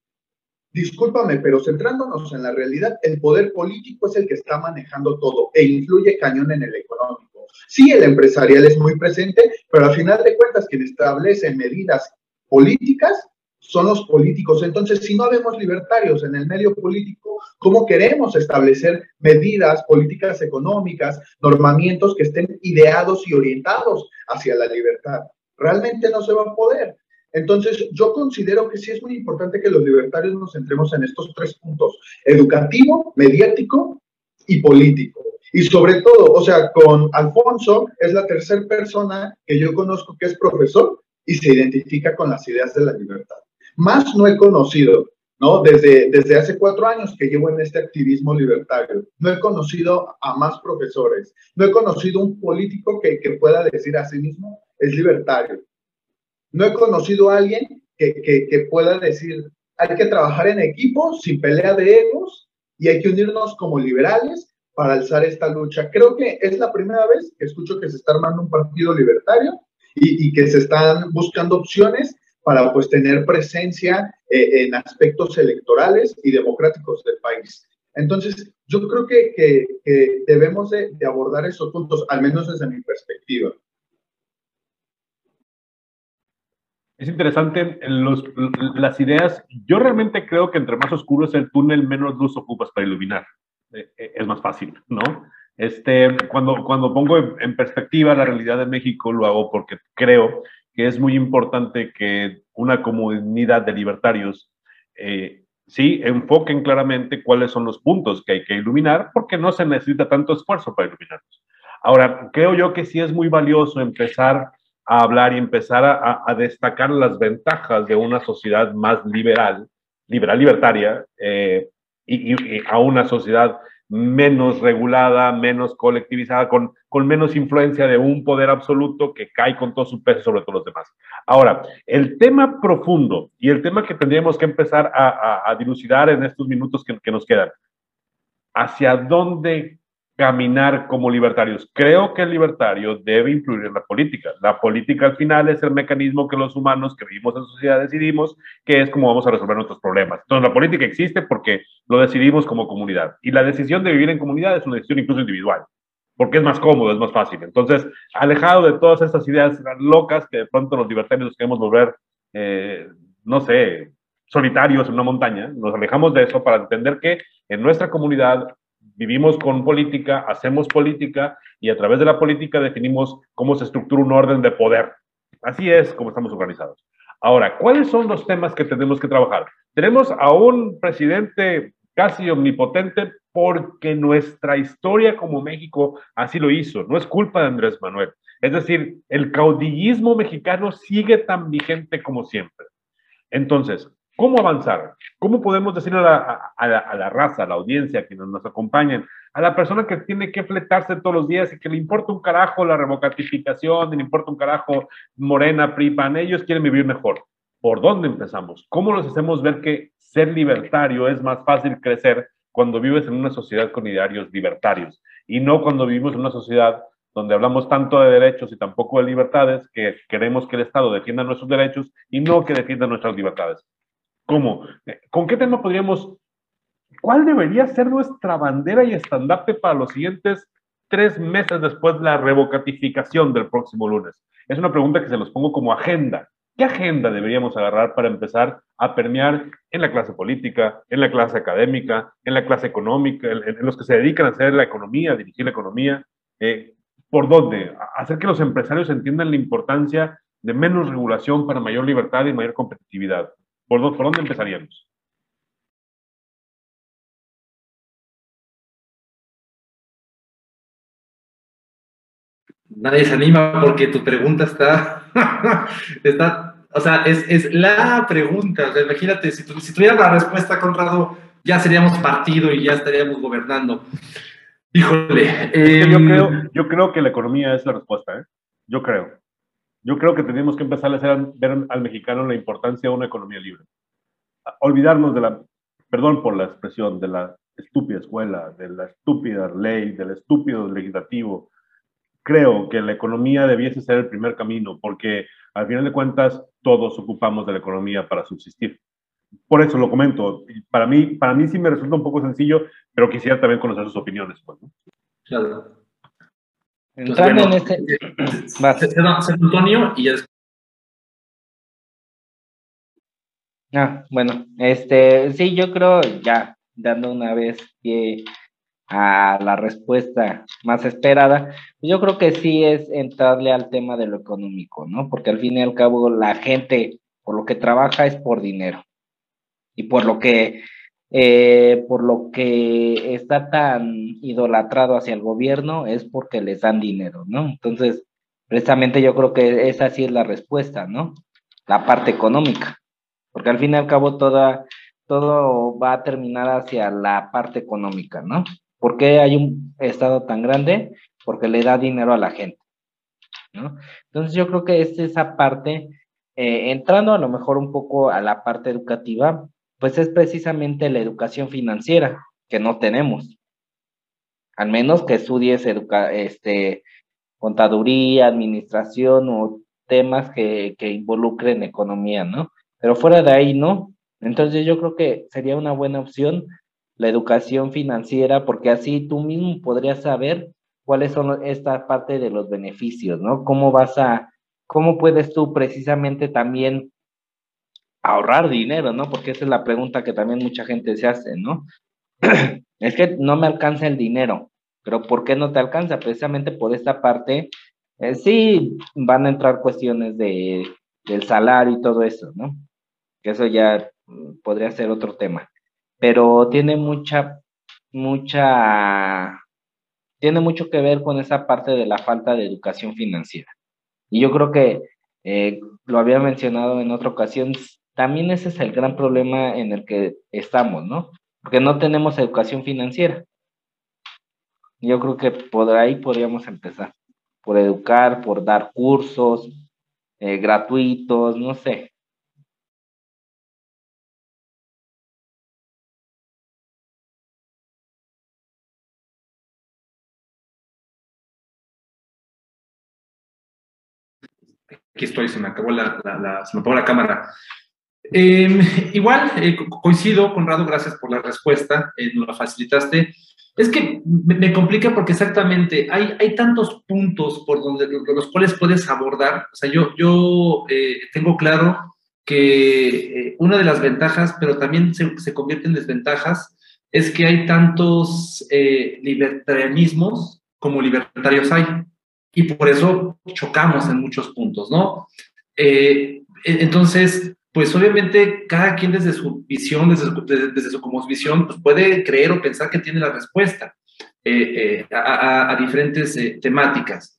Discúlpame, pero centrándonos en la realidad, el poder político es el que está manejando todo e influye cañón en el económico. Sí, el empresarial es muy presente, pero al final de cuentas quien establece medidas políticas son los políticos. Entonces, si no vemos libertarios en el medio político, ¿cómo queremos establecer medidas, políticas económicas, normamientos que estén ideados y orientados hacia la libertad? Realmente no se va a poder. Entonces, yo considero que sí es muy importante que los libertarios nos centremos en estos tres puntos, educativo, mediático y político. Y sobre todo, o sea, con Alfonso es la tercera persona que yo conozco que es profesor y se identifica con las ideas de la libertad. Más no he conocido, ¿no? Desde, desde hace cuatro años que llevo en este activismo libertario, no he conocido a más profesores, no he conocido un político que, que pueda decir a sí mismo es libertario. No he conocido a alguien que, pueda decir, hay que trabajar en equipo, sin pelea de egos, y hay que unirnos como liberales para alzar esta lucha. Creo que es la primera vez que escucho que se está armando un partido libertario y, que se están buscando opciones para pues tener presencia eh, en aspectos electorales y democráticos del país. Entonces, yo creo que, debemos de, de, abordar esos puntos, al menos desde mi perspectiva. Es interesante los, las ideas. Yo realmente creo que entre más oscuro es el túnel, menos luz ocupas para iluminar. Eh, eh, es más fácil, ¿no? Este, cuando, cuando pongo en perspectiva la realidad de México, lo hago porque creo que es muy importante que una comunidad de libertarios eh, sí enfoquen claramente cuáles son los puntos que hay que iluminar, porque no se necesita tanto esfuerzo para iluminarlos. Ahora, creo yo que sí es muy valioso empezar a hablar y empezar a, destacar las ventajas de una sociedad más liberal, liberal libertaria, eh, y, a una sociedad menos regulada, menos colectivizada, con, con menos influencia de un poder absoluto que cae con todo su peso sobre todos los demás. Ahora, el tema profundo y el tema que tendríamos que empezar a, dilucidar en estos minutos que, que nos quedan, ¿hacia dónde caminar como libertarios. Creo que el libertario debe influir en la política. La política al final es el mecanismo que los humanos que vivimos en sociedad decidimos, que es cómo vamos a resolver nuestros problemas. Entonces la política existe porque lo decidimos como comunidad. Y la decisión de vivir en comunidad es una decisión incluso individual, porque es más cómodo, es más fácil. Entonces, alejado de todas estas ideas locas que de pronto los libertarios queremos volver, eh, no sé, solitarios en una montaña, nos alejamos de eso para entender que en nuestra comunidad vivimos con política, hacemos política y a través de la política definimos cómo se estructura un orden de poder. Así es como estamos organizados. Ahora, ¿cuáles son los temas que tenemos que trabajar? Tenemos a un presidente casi omnipotente porque nuestra historia como México así lo hizo. No es culpa de Andrés Manuel. Es decir, el caudillismo mexicano sigue tan vigente como siempre. Entonces, ¿Cómo avanzar? ¿Cómo podemos decirle a la, raza, a la audiencia, a quienes nos acompañen, a la persona que tiene que fletarse todos los días y que le importa un carajo la revocatificación, le importa un carajo Morena, PRIPAN, ellos quieren vivir mejor? ¿Por dónde empezamos? ¿Cómo les hacemos ver que ser libertario es más fácil crecer cuando vives en una sociedad con idearios libertarios y no cuando vivimos en una sociedad donde hablamos tanto de derechos y tampoco de libertades, que queremos que el Estado defienda nuestros derechos y no que defienda nuestras libertades. ¿Cómo? ¿Con qué tema podríamos, cuál debería ser nuestra bandera y estandarte para los siguientes tres meses después de la revocatificación del próximo lunes? Es una pregunta que se los pongo como agenda. ¿Qué agenda deberíamos agarrar para empezar a permear en la clase política, en la clase académica, en la clase económica, en, los que se dedican a hacer la economía, dirigir la economía? Eh, ¿Por dónde? Hacer que los empresarios entiendan la importancia de menos regulación para mayor libertad y mayor competitividad. ¿Por, dónde empezaríamos? Nadie se anima porque tu pregunta está, está o sea, es, la pregunta. imagínate, si, si tuviera la respuesta, Conrado, ya seríamos partido y ya estaríamos gobernando. Híjole. yo, em, creo, yo creo que la economía es la respuesta, ¿eh? Yo creo. Yo creo que tenemos que empezar a hacer, ver al mexicano la importancia de una economía libre. Olvidarnos de la, perdón por la expresión, de la estúpida escuela, de la estúpida ley, del estúpido legislativo. Creo que la economía debiese ser el primer camino, porque al final de cuentas todos ocupamos de la economía para subsistir. Por eso lo comento. Para mí, para mí sí me resulta un poco sencillo, pero quisiera también conocer sus opiniones. Pues, Claro. Entrando en este. Antonio y ya Ah, bueno, este, sí, yo creo ya, dando una vez pie a la respuesta más esperada, pues yo creo que sí es entrarle al tema de lo económico, ¿no? Porque al fin y al cabo la gente por lo que trabaja es por dinero y por lo que eh, por lo que está tan idolatrado hacia el gobierno es porque les dan dinero, ¿no? Entonces, precisamente yo creo que esa sí es la respuesta, ¿no? La parte económica, porque al fin y al cabo toda, todo va a terminar hacia la parte económica, ¿no? ¿Por qué hay un Estado tan grande? Porque le da dinero a la gente, ¿no? Entonces yo creo que es esa parte, eh, entrando a lo mejor un poco a la parte educativa, pues es precisamente la educación financiera que no tenemos. Al menos que estudies este, contaduría, administración o temas que, que involucren economía, ¿no? Pero fuera de ahí, no. Entonces yo creo que sería una buena opción la educación financiera, porque así tú mismo podrías saber cuáles son esta parte de los beneficios, ¿no? Cómo vas a, cómo puedes tú precisamente también ahorrar dinero, ¿no? Porque esa es la pregunta que también mucha gente se hace, ¿no? es que no me alcanza el dinero, pero ¿por qué no te alcanza? Precisamente por esta parte, eh, sí van a entrar cuestiones de, del salario y todo eso, ¿no? Que eso ya mm, podría ser otro tema, pero tiene mucha, mucha, tiene mucho que ver con esa parte de la falta de educación financiera. Y yo creo que eh, lo había mencionado en otra ocasión, también ese es el gran problema en el que estamos, ¿no? Porque no tenemos educación financiera. Yo creo que por ahí podríamos empezar, por educar, por dar cursos eh, gratuitos, no sé. Aquí estoy, se me acabó la, la, se me la cámara. Em, igual, eh, coincido, Conrado, gracias por la respuesta, eh, nos la facilitaste. Es que me, complica porque exactamente hay, hay tantos puntos por donde los cuales puedes abordar. O sea, yo, yo eh, tengo claro que una de las ventajas, pero también se, se, convierte en desventajas, es que hay tantos libertarianismos como libertarios hay. Y por eso chocamos en muchos puntos, ¿no? entonces, pues obviamente cada quien desde su visión, desde su, desde, su visión, pues puede creer o pensar que tiene la respuesta eh, eh, a, diferentes eh, temáticas.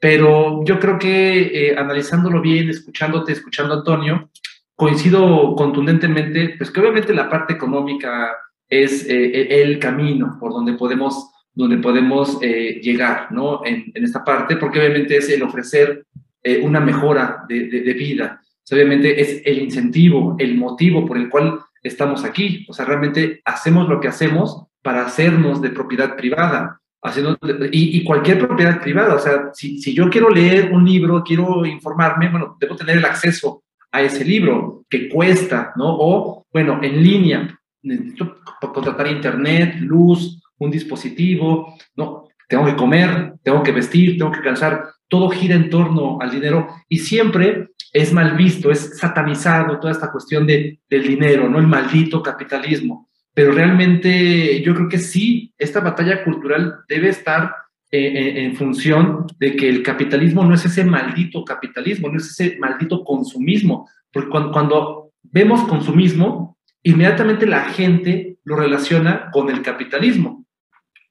Pero yo creo que analizándolo bien, escuchándote, escuchando Antonio, coincido contundentemente, pues que obviamente la parte económica es el camino por donde podemos, donde podemos llegar, ¿no? En, esta parte, porque obviamente es el ofrecer una mejora de vida obviamente es el incentivo, el motivo por el cual estamos aquí. O sea, realmente hacemos lo que hacemos para hacernos de propiedad privada. Haciendo, y, cualquier propiedad privada, o sea, si, si yo quiero leer un libro, quiero informarme, bueno, debo tener el acceso a ese libro que cuesta, ¿no? O, bueno, en línea, necesito contratar internet, luz, un dispositivo, ¿no? Tengo que comer, tengo que vestir, tengo que calzar, todo gira en torno al dinero y siempre es mal visto, es satanizado toda esta cuestión de, del dinero, ¿no? El maldito capitalismo. Pero realmente yo creo que sí, esta batalla cultural debe estar eh, eh, en función de que el capitalismo no es ese maldito capitalismo, no es ese maldito consumismo, porque cuando, cuando vemos consumismo, inmediatamente la gente lo relaciona con el capitalismo.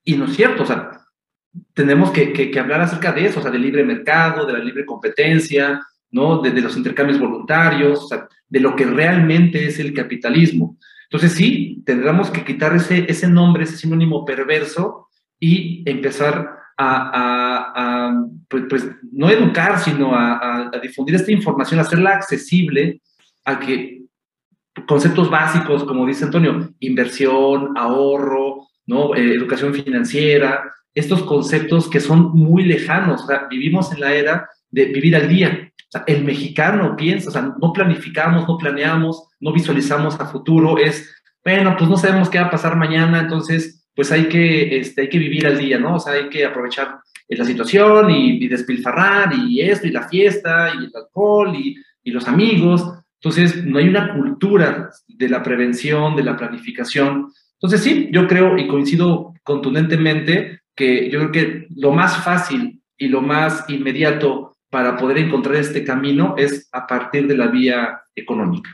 Y no es cierto, o sea, tenemos que, que, que hablar acerca de eso, o sea, del libre mercado, de la libre competencia, ¿no? De, los intercambios voluntarios, de lo que realmente es el capitalismo. Entonces sí, tendremos que quitar ese, ese nombre, ese sinónimo perverso y empezar a, pues, pues, no educar, sino a, difundir esta información, hacerla accesible a que conceptos básicos, como dice Antonio, inversión, ahorro, ¿no? Eh, educación financiera, estos conceptos que son muy lejanos. vivimos en la era de vivir al día. O sea, el mexicano piensa, o sea, no planificamos, no planeamos, no visualizamos a futuro, es, bueno, pues no sabemos qué va a pasar mañana, entonces, pues hay que, este, hay que vivir al día, ¿no? O sea, hay que aprovechar la situación y, despilfarrar y esto y la fiesta y el alcohol y, y los amigos. Entonces, no hay una cultura de la prevención, de la planificación. Entonces, sí, yo creo y coincido contundentemente que yo creo que lo más fácil y lo más inmediato para poder encontrar este camino es a partir de la vía económica.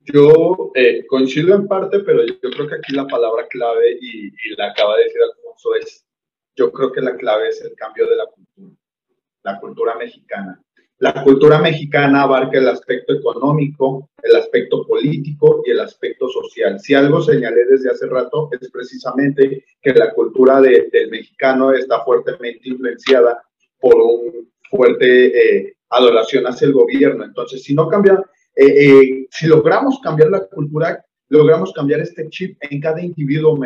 Yo eh, coincido en parte, pero yo creo que aquí la palabra clave, y, y, la acaba de decir Alfonso, es, yo creo que la clave es el cambio de la cultura, la cultura mexicana. La cultura mexicana abarca el aspecto económico, el aspecto político y el aspecto social. Si algo señalé desde hace rato es precisamente que la cultura del mexicano está fuertemente influenciada por un fuerte eh, adoración hacia el gobierno. Entonces, si no cambia, eh, eh, si logramos cambiar la cultura, logramos cambiar este chip en cada individuo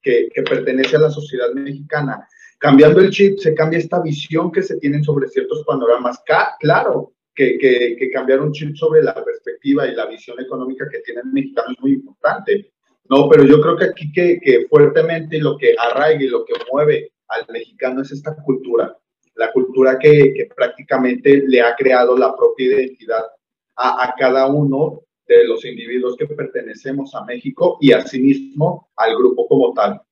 que, que pertenece a la sociedad mexicana. Cambiando el chip, se cambia esta visión que se tienen sobre ciertos panoramas. claro, que, que, cambiar un chip sobre la perspectiva y la visión económica que tiene el mexicano es muy importante. No, pero yo creo que aquí que, que fuertemente lo que arraiga y lo que mueve al mexicano es esta cultura, la cultura que, que prácticamente le ha creado la propia identidad a, a, cada uno de los individuos que pertenecemos a México y asimismo al grupo como tal. Ah, e,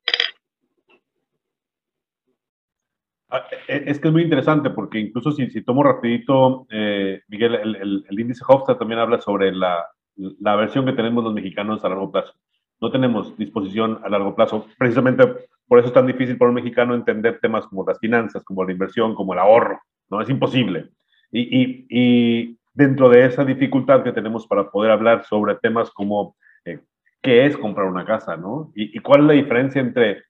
es que es muy interesante porque incluso si, si tomo rapidito, eh, Miguel, el, el, índice Hofstad también habla sobre la, la versión que tenemos los mexicanos a largo plazo. No tenemos disposición a largo plazo. Precisamente por eso es tan difícil para un mexicano entender temas como las finanzas, como la inversión, como el ahorro. No es imposible. Y, y, y dentro de esa dificultad que tenemos para poder hablar sobre temas como eh, qué es comprar una casa, ¿no? Y, y cuál es la diferencia entre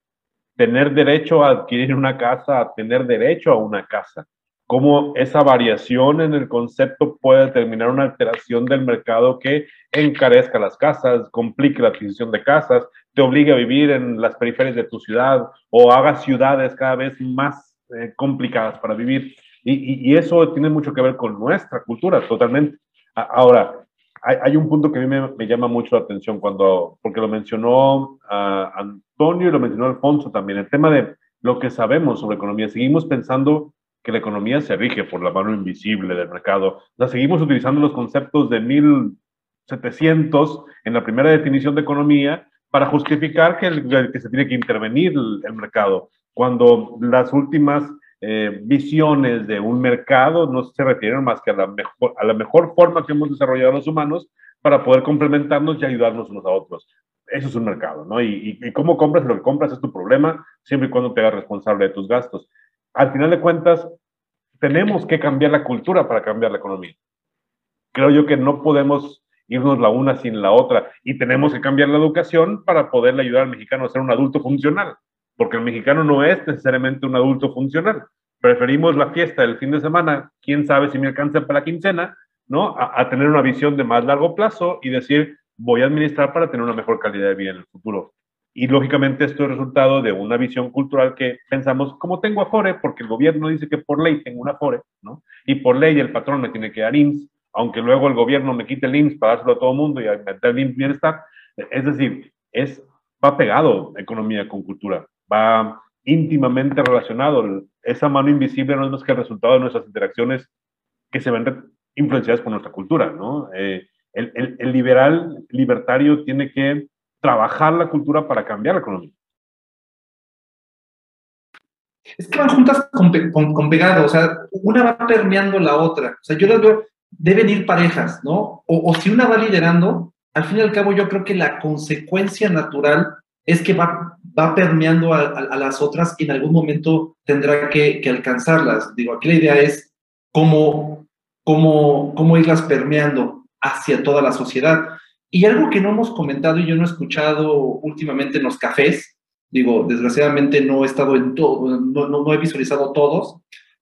tener derecho a adquirir una casa, a tener derecho a una casa. Cómo esa variación en el concepto puede determinar una alteración del mercado que encarezca las casas, complique la adquisición de casas, te obligue a vivir en las periferias de tu ciudad o haga ciudades cada vez más eh, complicadas para vivir. Y, y, eso tiene mucho que ver con nuestra cultura, totalmente. Ahora, hay, un punto que a mí me, llama mucho la atención cuando, porque lo mencionó uh, Antonio y lo mencionó Alfonso también, el tema de lo que sabemos sobre economía. Seguimos pensando que la economía se rige por la mano invisible del mercado. La seguimos utilizando los conceptos de 1700 en la primera definición de economía para justificar que, se tiene que intervenir el mercado, cuando las últimas eh, visiones de un mercado no se refieren más que a la, mejor, a la mejor forma que hemos desarrollado los humanos para poder complementarnos y ayudarnos unos a otros. Eso es un mercado, ¿no? Y, y, cómo compras lo que compras es tu problema, siempre y cuando te hagas responsable de tus gastos. Al final de cuentas, tenemos que cambiar la cultura para cambiar la economía. Creo yo que no podemos irnos la una sin la otra y tenemos que cambiar la educación para poderle ayudar al mexicano a ser un adulto funcional porque el mexicano no es necesariamente un adulto funcional. Preferimos la fiesta del fin de semana, quién sabe si me alcanza para la quincena, ¿no? A, tener una visión de más largo plazo y decir, voy a administrar para tener una mejor calidad de vida en el futuro. Y lógicamente esto es resultado de una visión cultural que pensamos, como tengo Afore, porque el gobierno dice que por ley tengo una Afore, ¿no? Y por ley el patrón me tiene que dar IMSS, aunque luego el gobierno me quite el IMSS para dárselo a todo el mundo y inventar el IMSS bienestar. Es decir, es, va pegado economía con cultura va íntimamente relacionado. Esa mano invisible no es más que el resultado de nuestras interacciones que se ven influenciadas por nuestra cultura, ¿no? Eh, el, el, liberal, libertario, tiene que trabajar la cultura para cambiar la economía. Es que van juntas con, con, con pegado, o sea, una va permeando la otra. O sea, yo las veo, deben ir parejas, ¿no? O, o si una va liderando, al fin y al cabo yo creo que la consecuencia natural es que va, va permeando a, las otras y en algún momento tendrá que, alcanzarlas. Digo, aquí la idea es cómo, cómo, cómo irlas permeando hacia toda la sociedad. Y algo que no hemos comentado y yo no he escuchado últimamente en los cafés, digo, desgraciadamente no he estado en todo, no, no, no, he visualizado todos,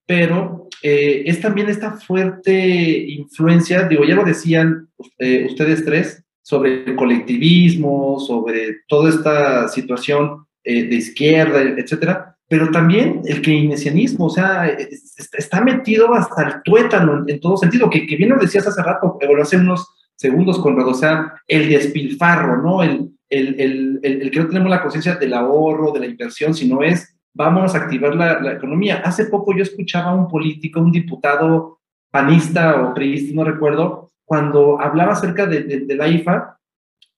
pero eh, es también esta fuerte influencia, digo, ya lo decían eh, ustedes tres, sobre el colectivismo, sobre toda esta situación eh, de izquierda, etcétera, pero también el keynesianismo, o sea, está metido hasta el tuétano en, todo sentido, que, que, bien lo decías hace rato, o hace unos segundos, con o sea, el despilfarro, ¿no? El, el, el, que no tenemos la conciencia del ahorro, de la inversión, sino es, vamos a activar la, la, economía. Hace poco yo escuchaba a un político, un diputado panista o priista, no recuerdo, cuando hablaba acerca de, de, de, la IFA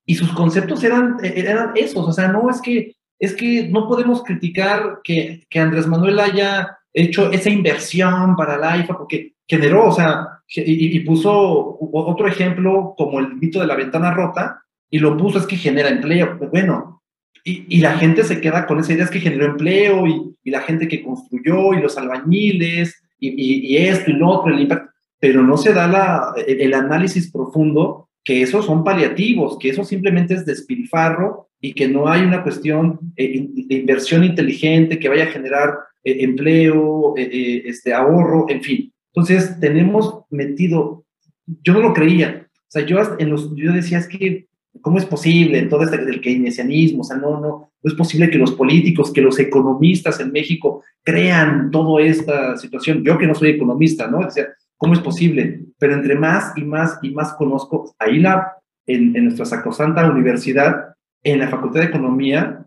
y sus conceptos eran, eran esos, o sea, no es que, es que no podemos criticar que, que Andrés Manuel haya hecho esa inversión para la IFA porque generó, o sea, y, puso otro ejemplo como el mito de la ventana rota y lo puso es que genera empleo. Pues bueno, y, y, la gente se queda con esa idea es que generó empleo y, y la gente que construyó y los albañiles y, esto y lo otro, el impacto pero no se da la, el análisis profundo que esos son paliativos, que eso simplemente es despilfarro y que no hay una cuestión eh, de inversión inteligente que vaya a generar eh, empleo, eh, este, ahorro, en fin. Entonces, tenemos metido, yo no lo creía, o sea, yo, en los, yo decía, es que, ¿cómo es posible todo este del keynesianismo? O sea, no, no, no es posible que los políticos, que los economistas en México crean toda esta situación. Yo que no soy economista, ¿no? O sea, ¿cómo es posible? Pero entre más y más y más conozco, ahí la, en, en nuestra sacrosanta universidad, en la Facultad de Economía,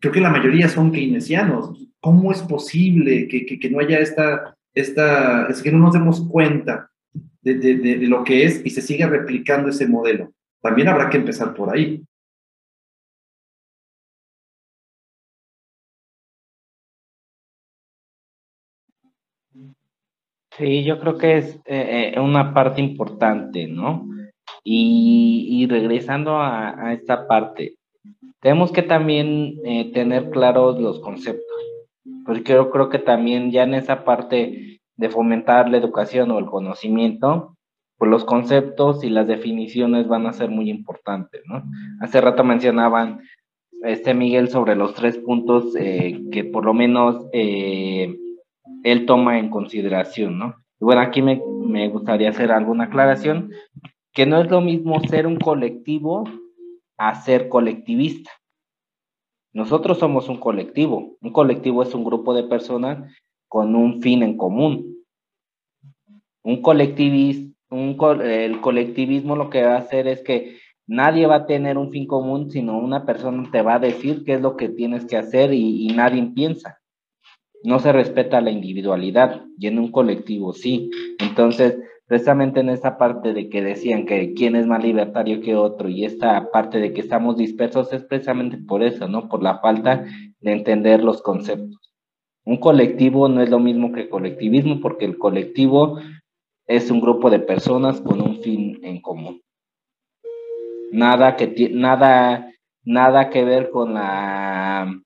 creo que la mayoría son keynesianos. ¿Cómo es posible que, que, no haya esta, esta, es que no nos demos cuenta de, de, lo que es y se siga replicando ese modelo? También habrá que empezar por ahí. Sí, yo creo que es eh, eh, una parte importante, ¿no? Y, y regresando a, esta parte, tenemos que también eh, tener claros los conceptos, porque yo creo que también ya en esa parte de fomentar la educación o el conocimiento, pues los conceptos y las definiciones van a ser muy importantes, ¿no? Hace rato mencionaban este Miguel sobre los tres puntos eh, que por lo menos eh, él toma en consideración, ¿no? Y bueno, aquí me, me gustaría hacer alguna aclaración, que no es lo mismo ser un colectivo a ser colectivista. Nosotros somos un colectivo. Un colectivo es un grupo de personas con un fin en común. Un colectivismo, un, el colectivismo lo que va a hacer es que nadie va a tener un fin común, sino una persona te va a decir qué es lo que tienes que hacer y nadie piensa. No se respeta la individualidad y en un colectivo sí. Entonces, precisamente en esa parte de que decían que quién es más libertario que otro y esta parte de que estamos dispersos es precisamente por eso, ¿no? Por la falta de entender los conceptos. Un colectivo no es lo mismo que colectivismo porque el colectivo es un grupo de personas con un fin en común. Nada que nada nada que ver con la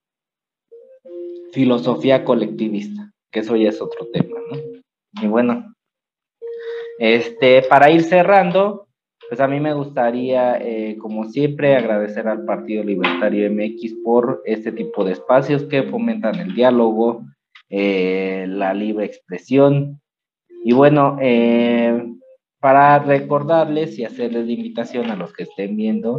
filosofía colectivista, que eso ya es otro tema, ¿no? Y bueno, este, para ir cerrando, pues a mí me gustaría, eh, como siempre, agradecer al Partido Libertario MX por este tipo de espacios que fomentan el diálogo, eh, la libre expresión. Y bueno, eh, para recordarles y hacerles la invitación a los que estén viendo,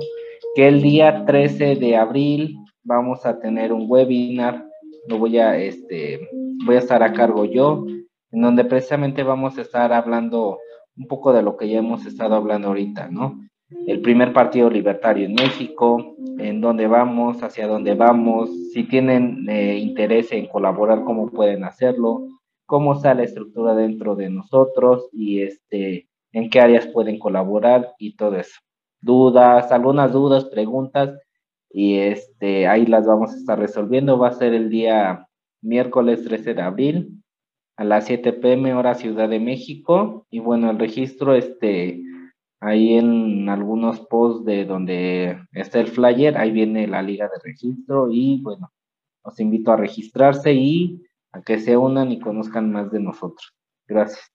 que el día 13 de abril vamos a tener un webinar, lo voy a, este, voy a estar a cargo yo, en donde precisamente vamos a estar hablando un poco de lo que ya hemos estado hablando ahorita, ¿no? El primer partido libertario en México, en dónde vamos, hacia dónde vamos, si tienen eh, interés en colaborar, cómo pueden hacerlo, cómo está la estructura dentro de nosotros y este, en qué áreas pueden colaborar y todo eso. Dudas, algunas dudas, preguntas, y este, ahí las vamos a estar resolviendo. Va a ser el día miércoles 13 de abril a las 7 pm hora Ciudad de México. Y bueno, el registro, este, ahí en algunos posts de donde está el flyer, ahí viene la liga de registro y bueno, los invito a registrarse y a que se unan y conozcan más de nosotros. Gracias.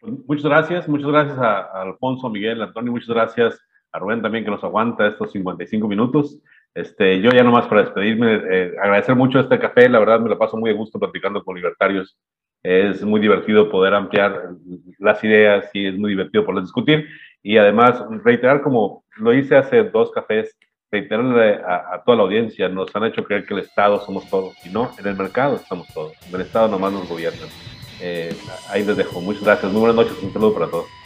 Pues, muchas gracias, muchas gracias a, a Alfonso, Miguel, Antonio, muchas gracias a Rubén también que nos aguanta estos 55 minutos. Este, yo ya nomás para despedirme, eh, agradecer mucho este café, la verdad me lo paso muy a gusto platicando con libertarios. Es muy divertido poder ampliar las ideas y es muy divertido poder discutir. Y además, reiterar como lo hice hace dos cafés, reiterarle a, a, toda la audiencia, nos han hecho creer que el Estado somos todos, y no, en el mercado estamos todos, en el Estado nomás nos gobiernan. Eh, ahí les dejo, muchas gracias, muy buenas noches, un saludo para todos.